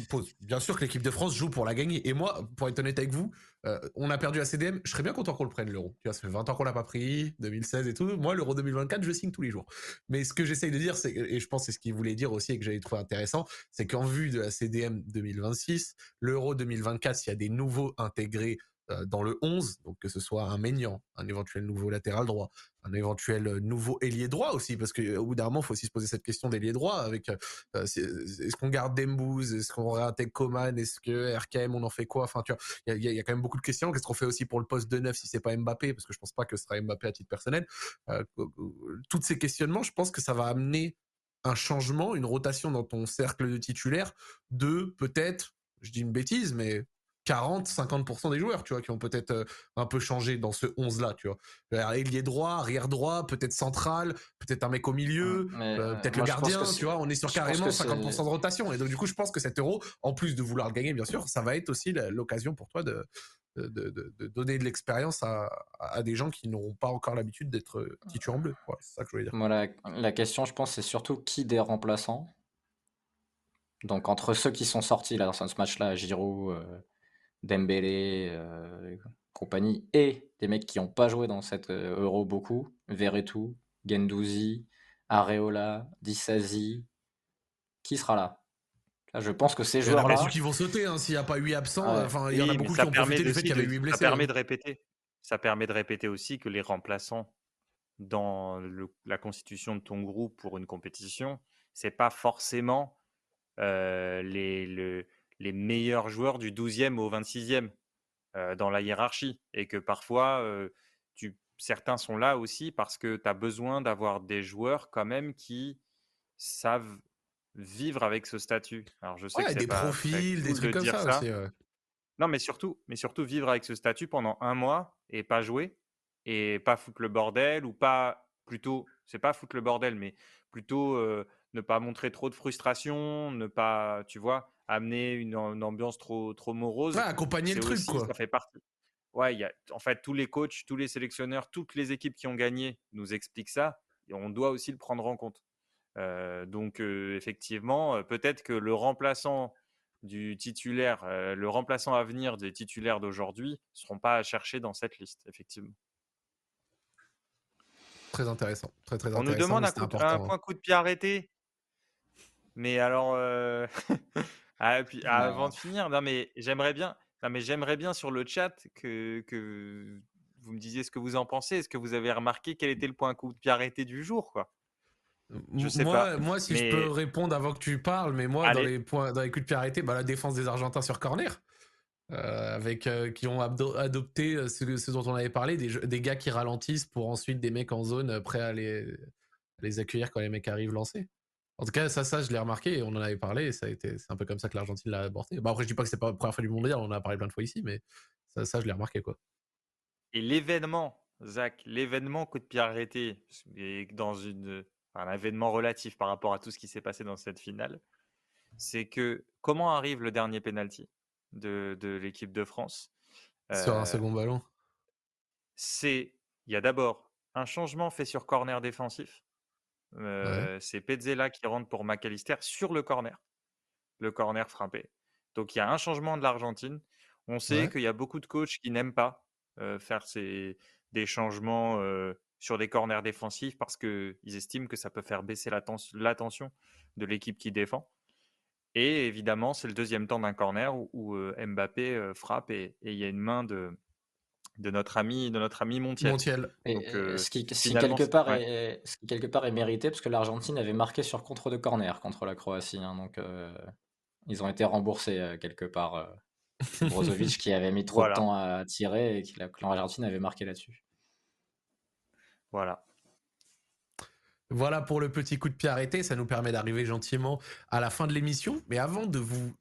bien sûr que l'équipe de France joue pour la gagner. Et moi, pour être honnête avec vous, euh, on a perdu à CDM. Je serais bien content qu'on le prenne l'euro. Tu vois, ça fait 20 ans qu'on l'a pas pris, 2016 et tout. Moi, l'euro 2024, je signe tous les jours. Mais ce que j'essaye de dire, c'est, et je pense que c'est ce qu'il voulait dire aussi et que j'avais trouvé intéressant, c'est qu'en vue de la CDM 2026, l'euro 2024, s'il y a des nouveaux intégrés dans le 11, donc que ce soit un Maignan, un éventuel nouveau latéral droit, un éventuel euh, nouveau ailier droit aussi, parce qu'au bout d'un moment, il faut aussi se poser cette question d'ailier droit avec euh, est-ce qu'on garde Dembouz, est-ce qu'on réintègre Coman, est-ce que RKM, on en fait quoi? Enfin, tu vois, il y, a quand même beaucoup de questions. Qu'est-ce qu'on fait aussi pour le poste de neuf si c'est pas Mbappé Parce que je pense pas que ce sera Mbappé à titre personnel. Euh, toutes ces questionnements, je pense que ça va amener un changement, une rotation dans ton cercle de titulaire de peut-être, je dis une bêtise, mais 40-50% des joueurs, tu vois, qui ont peut-être euh, un peu changé dans ce 11-là, tu vois. Ailier droit, arrière droit, peut-être central, peut-être un mec au milieu, euh, peut-être le gardien, tu vois. On est sur carrément 50% de rotation. Et donc, du coup, je pense que cet euro, en plus de vouloir le gagner, bien sûr, ça va être aussi l'occasion pour toi de, de, donner de l'expérience à, des gens qui n'auront pas encore l'habitude d'être titulaires en bleu. c'est ça que je voulais dire. La question, je pense, c'est surtout qui des remplaçants. Donc, entre ceux qui sont sortis là, dans ce match-là, Giroud. Euh, Dembélé, euh, compagnie, et des mecs qui n'ont pas joué dans cette euh, Euro beaucoup, Verretou, Gendouzi, Areola, Dissasi, qui sera là? Je pense que ces joueurs-là. Il y en a qui vont sauter, hein, s'il n'y a pas 8 absents. Enfin, il y en a beaucoup qui ont profité du fait qu'il y avait 8 blessés. Ça permet hein. de répéter. Ça permet de répéter aussi que les remplaçants dans la constitution de ton groupe pour une compétition, c'est pas forcément euh, les, le, les meilleurs joueurs du 12e au 26e euh, dans la hiérarchie. Et que parfois, euh, tu, certains sont là aussi parce que tu as besoin d'avoir des joueurs quand même qui savent vivre avec ce statut. Alors je sais que des profils, des trucs comme ça, aussi. Non, mais surtout, mais surtout vivre avec ce statut pendant un mois et pas jouer et pas foutre le bordel ou pas plutôt, c'est pas foutre le bordel, mais plutôt euh, ne pas montrer trop de frustration, ne pas, tu vois, amener une, ambiance trop, trop morose. accompagner le truc, quoi. Ça fait partie. ouais, y a, en fait, tous les coachs, tous les sélectionneurs, toutes les équipes qui ont gagné nous expliquent ça, et on doit aussi le prendre en compte. donc, effectivement, peut-être que le remplaçant du titulaire, le remplaçant à venir des titulaires d'aujourd'hui ne seront pas à chercher dans cette liste, effectivement. Très intéressant. Très, très On nous demande un, coup, un point coup de pied arrêté. Mais alors, ah, puis, avant de finir, non mais j'aimerais bien, non mais j'aimerais bien sur le chat que, que vous me disiez ce que vous en pensez. Est-ce que vous avez remarqué quel était le point coup de pied arrêté du jour, quoi? Je sais moi, pas. Moi, si je peux répondre avant que tu parles, mais moi, dans les, points, dans les coups de pied arrêtés, bah, la défense des Argentins sur corner. Euh, avec euh, qui ont adopté euh, ce, dont on avait parlé, des, des, gars qui ralentissent pour ensuite des mecs en zone prêts à les, les accueillir quand les mecs arrivent lancés. En tout cas, ça, ça, je l'ai remarqué on en avait parlé. ça a été, c'est un peu comme ça que l'Argentine l'a abordé. Bah après, je dis pas que c'est pas la première fois du mondial, on en a parlé plein de fois ici, mais ça, ça je l'ai remarqué quoi. Et l'événement, Zach, l'événement coup de pied arrêté, dans une, un événement relatif par rapport à tout ce qui s'est passé dans cette finale, c'est que comment arrive le dernier penalty de, de l'équipe de France? Sur un euh, second ballon C'est, il y a d'abord un changement fait sur corner défensif. C'est Pezzella qui rentre pour McAllister sur le corner. Le corner frappé. Donc il y a un changement de l'Argentine. On sait qu'il y a beaucoup de coachs qui n'aiment pas faire ces, des changements sur des corners défensifs parce qu'ils estiment que ça peut faire baisser l'attention de l'équipe qui défend. Et évidemment, c'est le deuxième temps d'un corner où, Mbappé frappe et il y a une main de, de notre ami de notre ami Montiel. Montiel. Euh, ce, qui, quelque part est, ce, qui, quelque part est, mérité parce que l'Argentine avait marqué sur contre de corner contre la Croatie. Hein, donc ils ont été remboursés quelque part. Brozovic qui avait mis trop de temps à tirer et que l'Argentine avait marqué là-dessus. Voilà. Voilà pour le petit coup de pied arrêté, ça nous permet d'arriver gentiment à la fin de l'émission. Mais avant de vous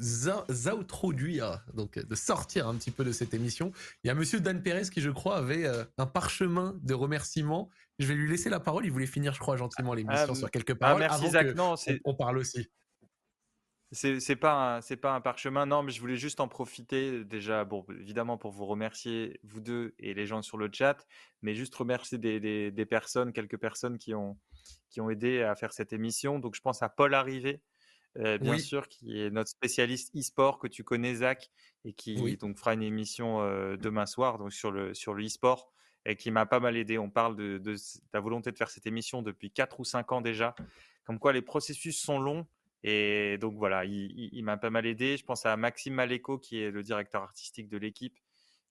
introduire, donc de sortir un petit peu de cette émission, il y a Monsieur Dan Pérez qui, je crois, avait euh, un parchemin de remerciements. Je vais lui laisser la parole. Il voulait finir, je crois, gentiment l'émission ah, sur quelques ah, paroles. merci Zach. non, on, parle aussi. C'est pas c'est pas un parchemin, non, mais je voulais juste en profiter déjà, bon, évidemment pour vous remercier vous deux et les gens sur le chat, mais juste remercier des, des, personnes, quelques personnes qui ont qui ont aidé à faire cette émission. Donc je pense à Paul Arrivé, euh, bien sûr, qui est notre spécialiste e-sport que tu connais Zach et qui donc fera une émission euh, demain soir donc sur le sur le e-sport et qui m'a pas mal aidé. On parle de, de la volonté de faire cette émission depuis 4 ou 5 ans déjà, comme quoi les processus sont longs et donc voilà, il, m'a pas mal aidé. Je pense à Maxime Maléco, qui est le directeur artistique de l'équipe,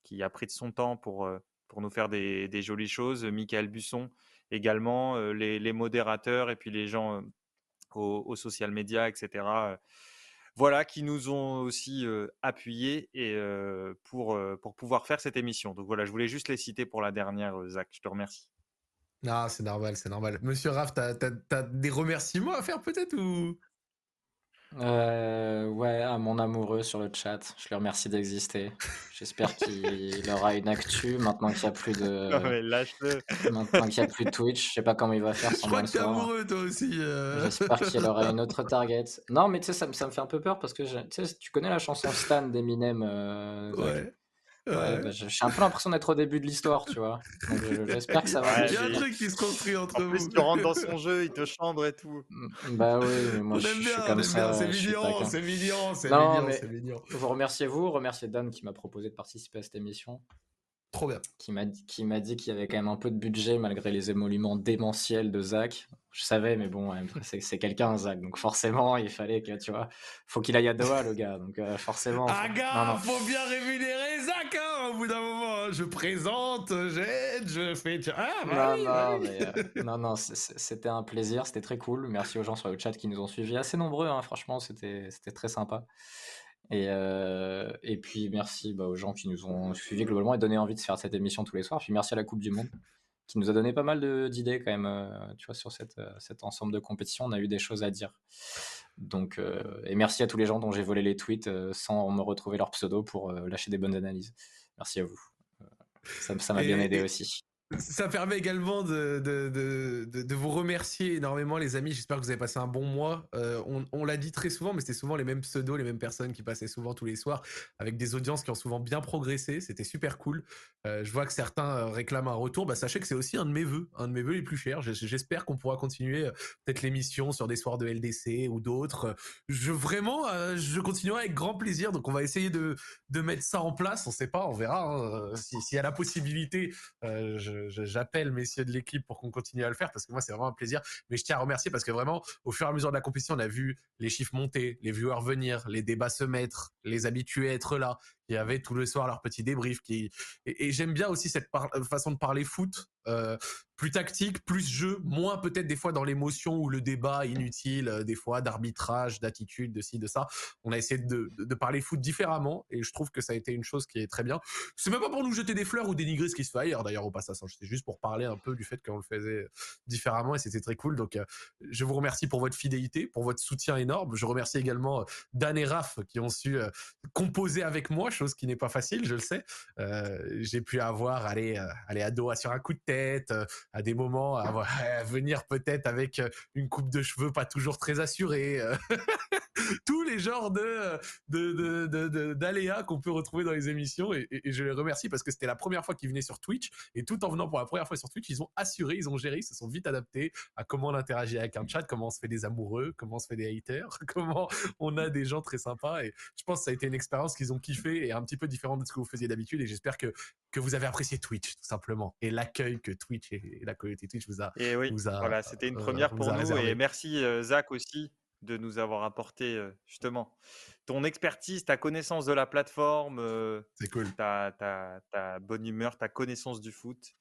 qui a pris de son temps pour, pour nous faire des, jolies choses. Michael Busson également, les, modérateurs et puis les gens euh, aux, social media, etc. voilà, qui nous ont aussi appuyés et, pour, pour pouvoir faire cette émission. Donc voilà, je voulais juste les citer pour la dernière, Zach. Je te remercie. Ah, c'est normal, c'est normal. Monsieur Raph, tu as, des remerciements à faire peut-être ou? Euh, ouais, à mon amoureux sur le chat, je le remercie d'exister. J'espère qu'il aura une actu maintenant qu'il n'y a plus de maintenant qu'il y a plus de Twitch. Je sais pas comment il va faire Je crois que t'es amoureux toi aussi. Euh. J'espère qu'il aura une autre target. Non, mais tu sais, ça, me- ça me fait un peu peur parce que tu sais, tu connais la chanson Stan d'Eminem. Euh, ouais. Ouais, bah, j'ai un peu l'impression d'être au début de l'histoire, tu vois. J'espère que ça va. Il y a un truc qui se construit entre en vous. Plus, tu rentres dans son jeu, il te chambre et tout. Mm, bah oui, mais moi on je, aime bien, suis comme ça. C'est mignon, c'est mignon, c'est mignon, c'est mignon. Vous remerciez vous, remerciez Dan qui m'a proposé de participer à cette émission. Trop bien. Qui m'a dit qu'il y avait quand même un peu de budget malgré les émoluments démentiels de Zach. Je savais, mais bon, c'est quelqu'un, Zach. Donc forcément, il fallait que, tu vois, faut qu'il aille à Doha, le gars. Donc euh, forcément. Ah, gars, faut bien rémunérer Zach, hein, au bout d'un moment. Je présente, j'aide, je fais. Ah, bah non, non, euh, non, non, c'était un plaisir, c'était très cool. Merci aux gens sur le chat qui nous ont suivis. Assez nombreux, hein, franchement, c'était très sympa. Et, euh, et puis merci bah, aux gens qui nous ont suivis globalement et donné envie de faire cette émission tous les soirs. Puis merci à la Coupe du Monde qui nous a donné pas mal d'idées quand même, euh, tu vois, sur cette, euh, cet ensemble de compétitions. On a eu des choses à dire. Donc, et merci à tous les gens dont j'ai volé les tweets sans me retrouver leur pseudo pour lâcher des bonnes analyses. Merci à vous. Ça, ça m'a bien aidé aussi. Ça permet également de, vous remercier énormément, les amis. J'espère que vous avez passé un bon mois. Euh, on, l'a dit très souvent, mais c'était souvent les mêmes pseudos, les mêmes personnes qui passaient souvent tous les soirs, avec des audiences qui ont souvent bien progressé. C'était super cool. Euh, je vois que certains euh, réclament un retour. Bah, sachez que c'est aussi un de mes vœux, un de mes vœux les plus chers. J'espère qu'on pourra continuer peut-être l'émission sur des soirs de LDC ou d'autres. Je vraiment, je continuerai avec grand plaisir. Donc on va essayer de, mettre ça en place. On sait pas, on verra. Hein. S'il y a la possibilité, je j'appelle messieurs de l'équipe pour qu'on continue à le faire parce que moi c'est vraiment un plaisir. Mais je tiens à remercier parce que vraiment au fur et à mesure de la compétition, on a vu les chiffres monter, les viewers venir, les débats se mettre, les habitués être là qui avaient tout le soir leur petit débrief. Qui... Et, j'aime bien aussi cette façon de parler foot, euh, plus tactique, plus jeu, moins peut-être des fois dans l'émotion ou le débat inutile, euh, des fois d'arbitrage, d'attitude, de ci, de ça. On a essayé de, parler foot différemment et je trouve que ça a été une chose qui est très bien. C'est même pas pour nous jeter des fleurs ou dénigrer ce qui se fait ailleurs d'ailleurs au passage, hein. c'est juste pour parler un peu du fait qu'on le faisait différemment et c'était très cool. Donc euh, je vous remercie pour votre fidélité, pour votre soutien énorme. Je remercie également Dan et Raph qui ont su composer avec moi chose qui n'est pas facile, je le sais. Euh, j'ai pu avoir aller euh, aller à dos sur un coup de tête, euh, à des moments à, venir peut-être avec une coupe de cheveux pas toujours très assurée. Tous les genres de de d'aléas qu'on peut retrouver dans les émissions et, je les remercie parce que c'était la première fois qu'ils venaient sur Twitch et tout en venant pour la première fois sur Twitch, ils ont assuré, ils ont géré, ils se sont vite adaptés à comment on interagit avec un chat, comment on se fait des amoureux, comment on se fait des haters, comment on a des gens très sympas et je pense que ça a été une expérience qu'ils ont kiffé et un petit peu différente de ce que vous faisiez d'habitude et j'espère que que vous avez apprécié Twitch tout simplement et l'accueil que Twitch et la communauté Twitch vous a. Et oui, voilà, c'était une euh, première pour nous et merci euh, Zach aussi de nous avoir apporté euh, justement ton expertise, ta connaissance de la plateforme, cool. ta, ta, bonne humeur, ta connaissance du foot.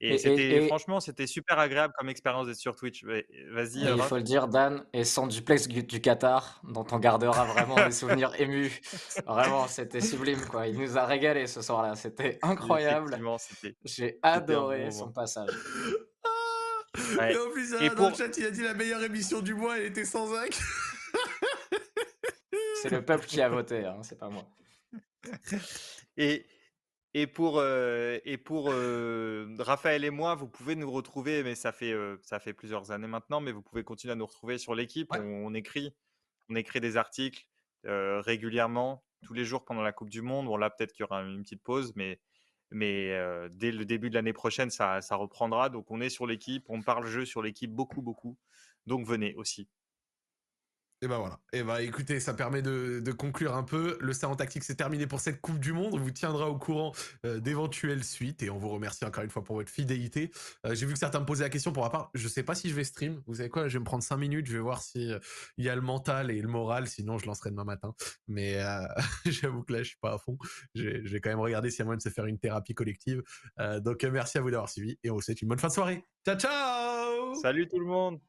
Et, c'était, franchement, c'était super agréable comme expérience d'être sur Twitch. Vas-y. il faut le dire, Dan, et sans duplex du Qatar, dont on gardera vraiment des souvenirs émus. Vraiment, c'était sublime, quoi. Il nous a régalé ce soir-là. C'était incroyable. J'ai adoré son passage. Et en plus, et dans le chat, il a dit la meilleure émission du mois, elle était sans Zach. c'est le peuple qui a voté, hein, c'est pas moi. Et, et pour, euh, et pour euh, Raphaël et moi, vous pouvez nous retrouver, mais ça fait, euh, ça fait plusieurs années maintenant, mais vous pouvez continuer à nous retrouver sur l'équipe. On, écrit, on écrit des articles régulièrement, tous les jours pendant la Coupe du Monde. Bon, là, peut-être qu'il y aura une petite pause, mais, mais dès le début de l'année prochaine, ça, ça reprendra. Donc, on est sur l'équipe, on parle jeu sur l'équipe beaucoup, beaucoup. Donc, venez aussi. Et ben voilà. Et ben écoutez, ça permet de, conclure un peu. Le salon tactique c'est terminé pour cette Coupe du Monde. On vous tiendra au courant euh, d'éventuelles suites et on vous remercie encore une fois pour votre fidélité. Euh, j'ai vu que certains me posaient la question pour ma part. Je sais pas si je vais stream. Vous savez quoi? Je vais me prendre 5 minutes. Je vais voir si euh, il y a le mental et le moral. Sinon, je lancerai demain matin. Mais j'avoue que là, je suis pas à fond. Je vais quand même regarder s'il y a moyen de se faire une thérapie collective. donc merci à vous d'avoir suivi et on vous souhaite une bonne fin de soirée. Ciao ciao Salut tout le monde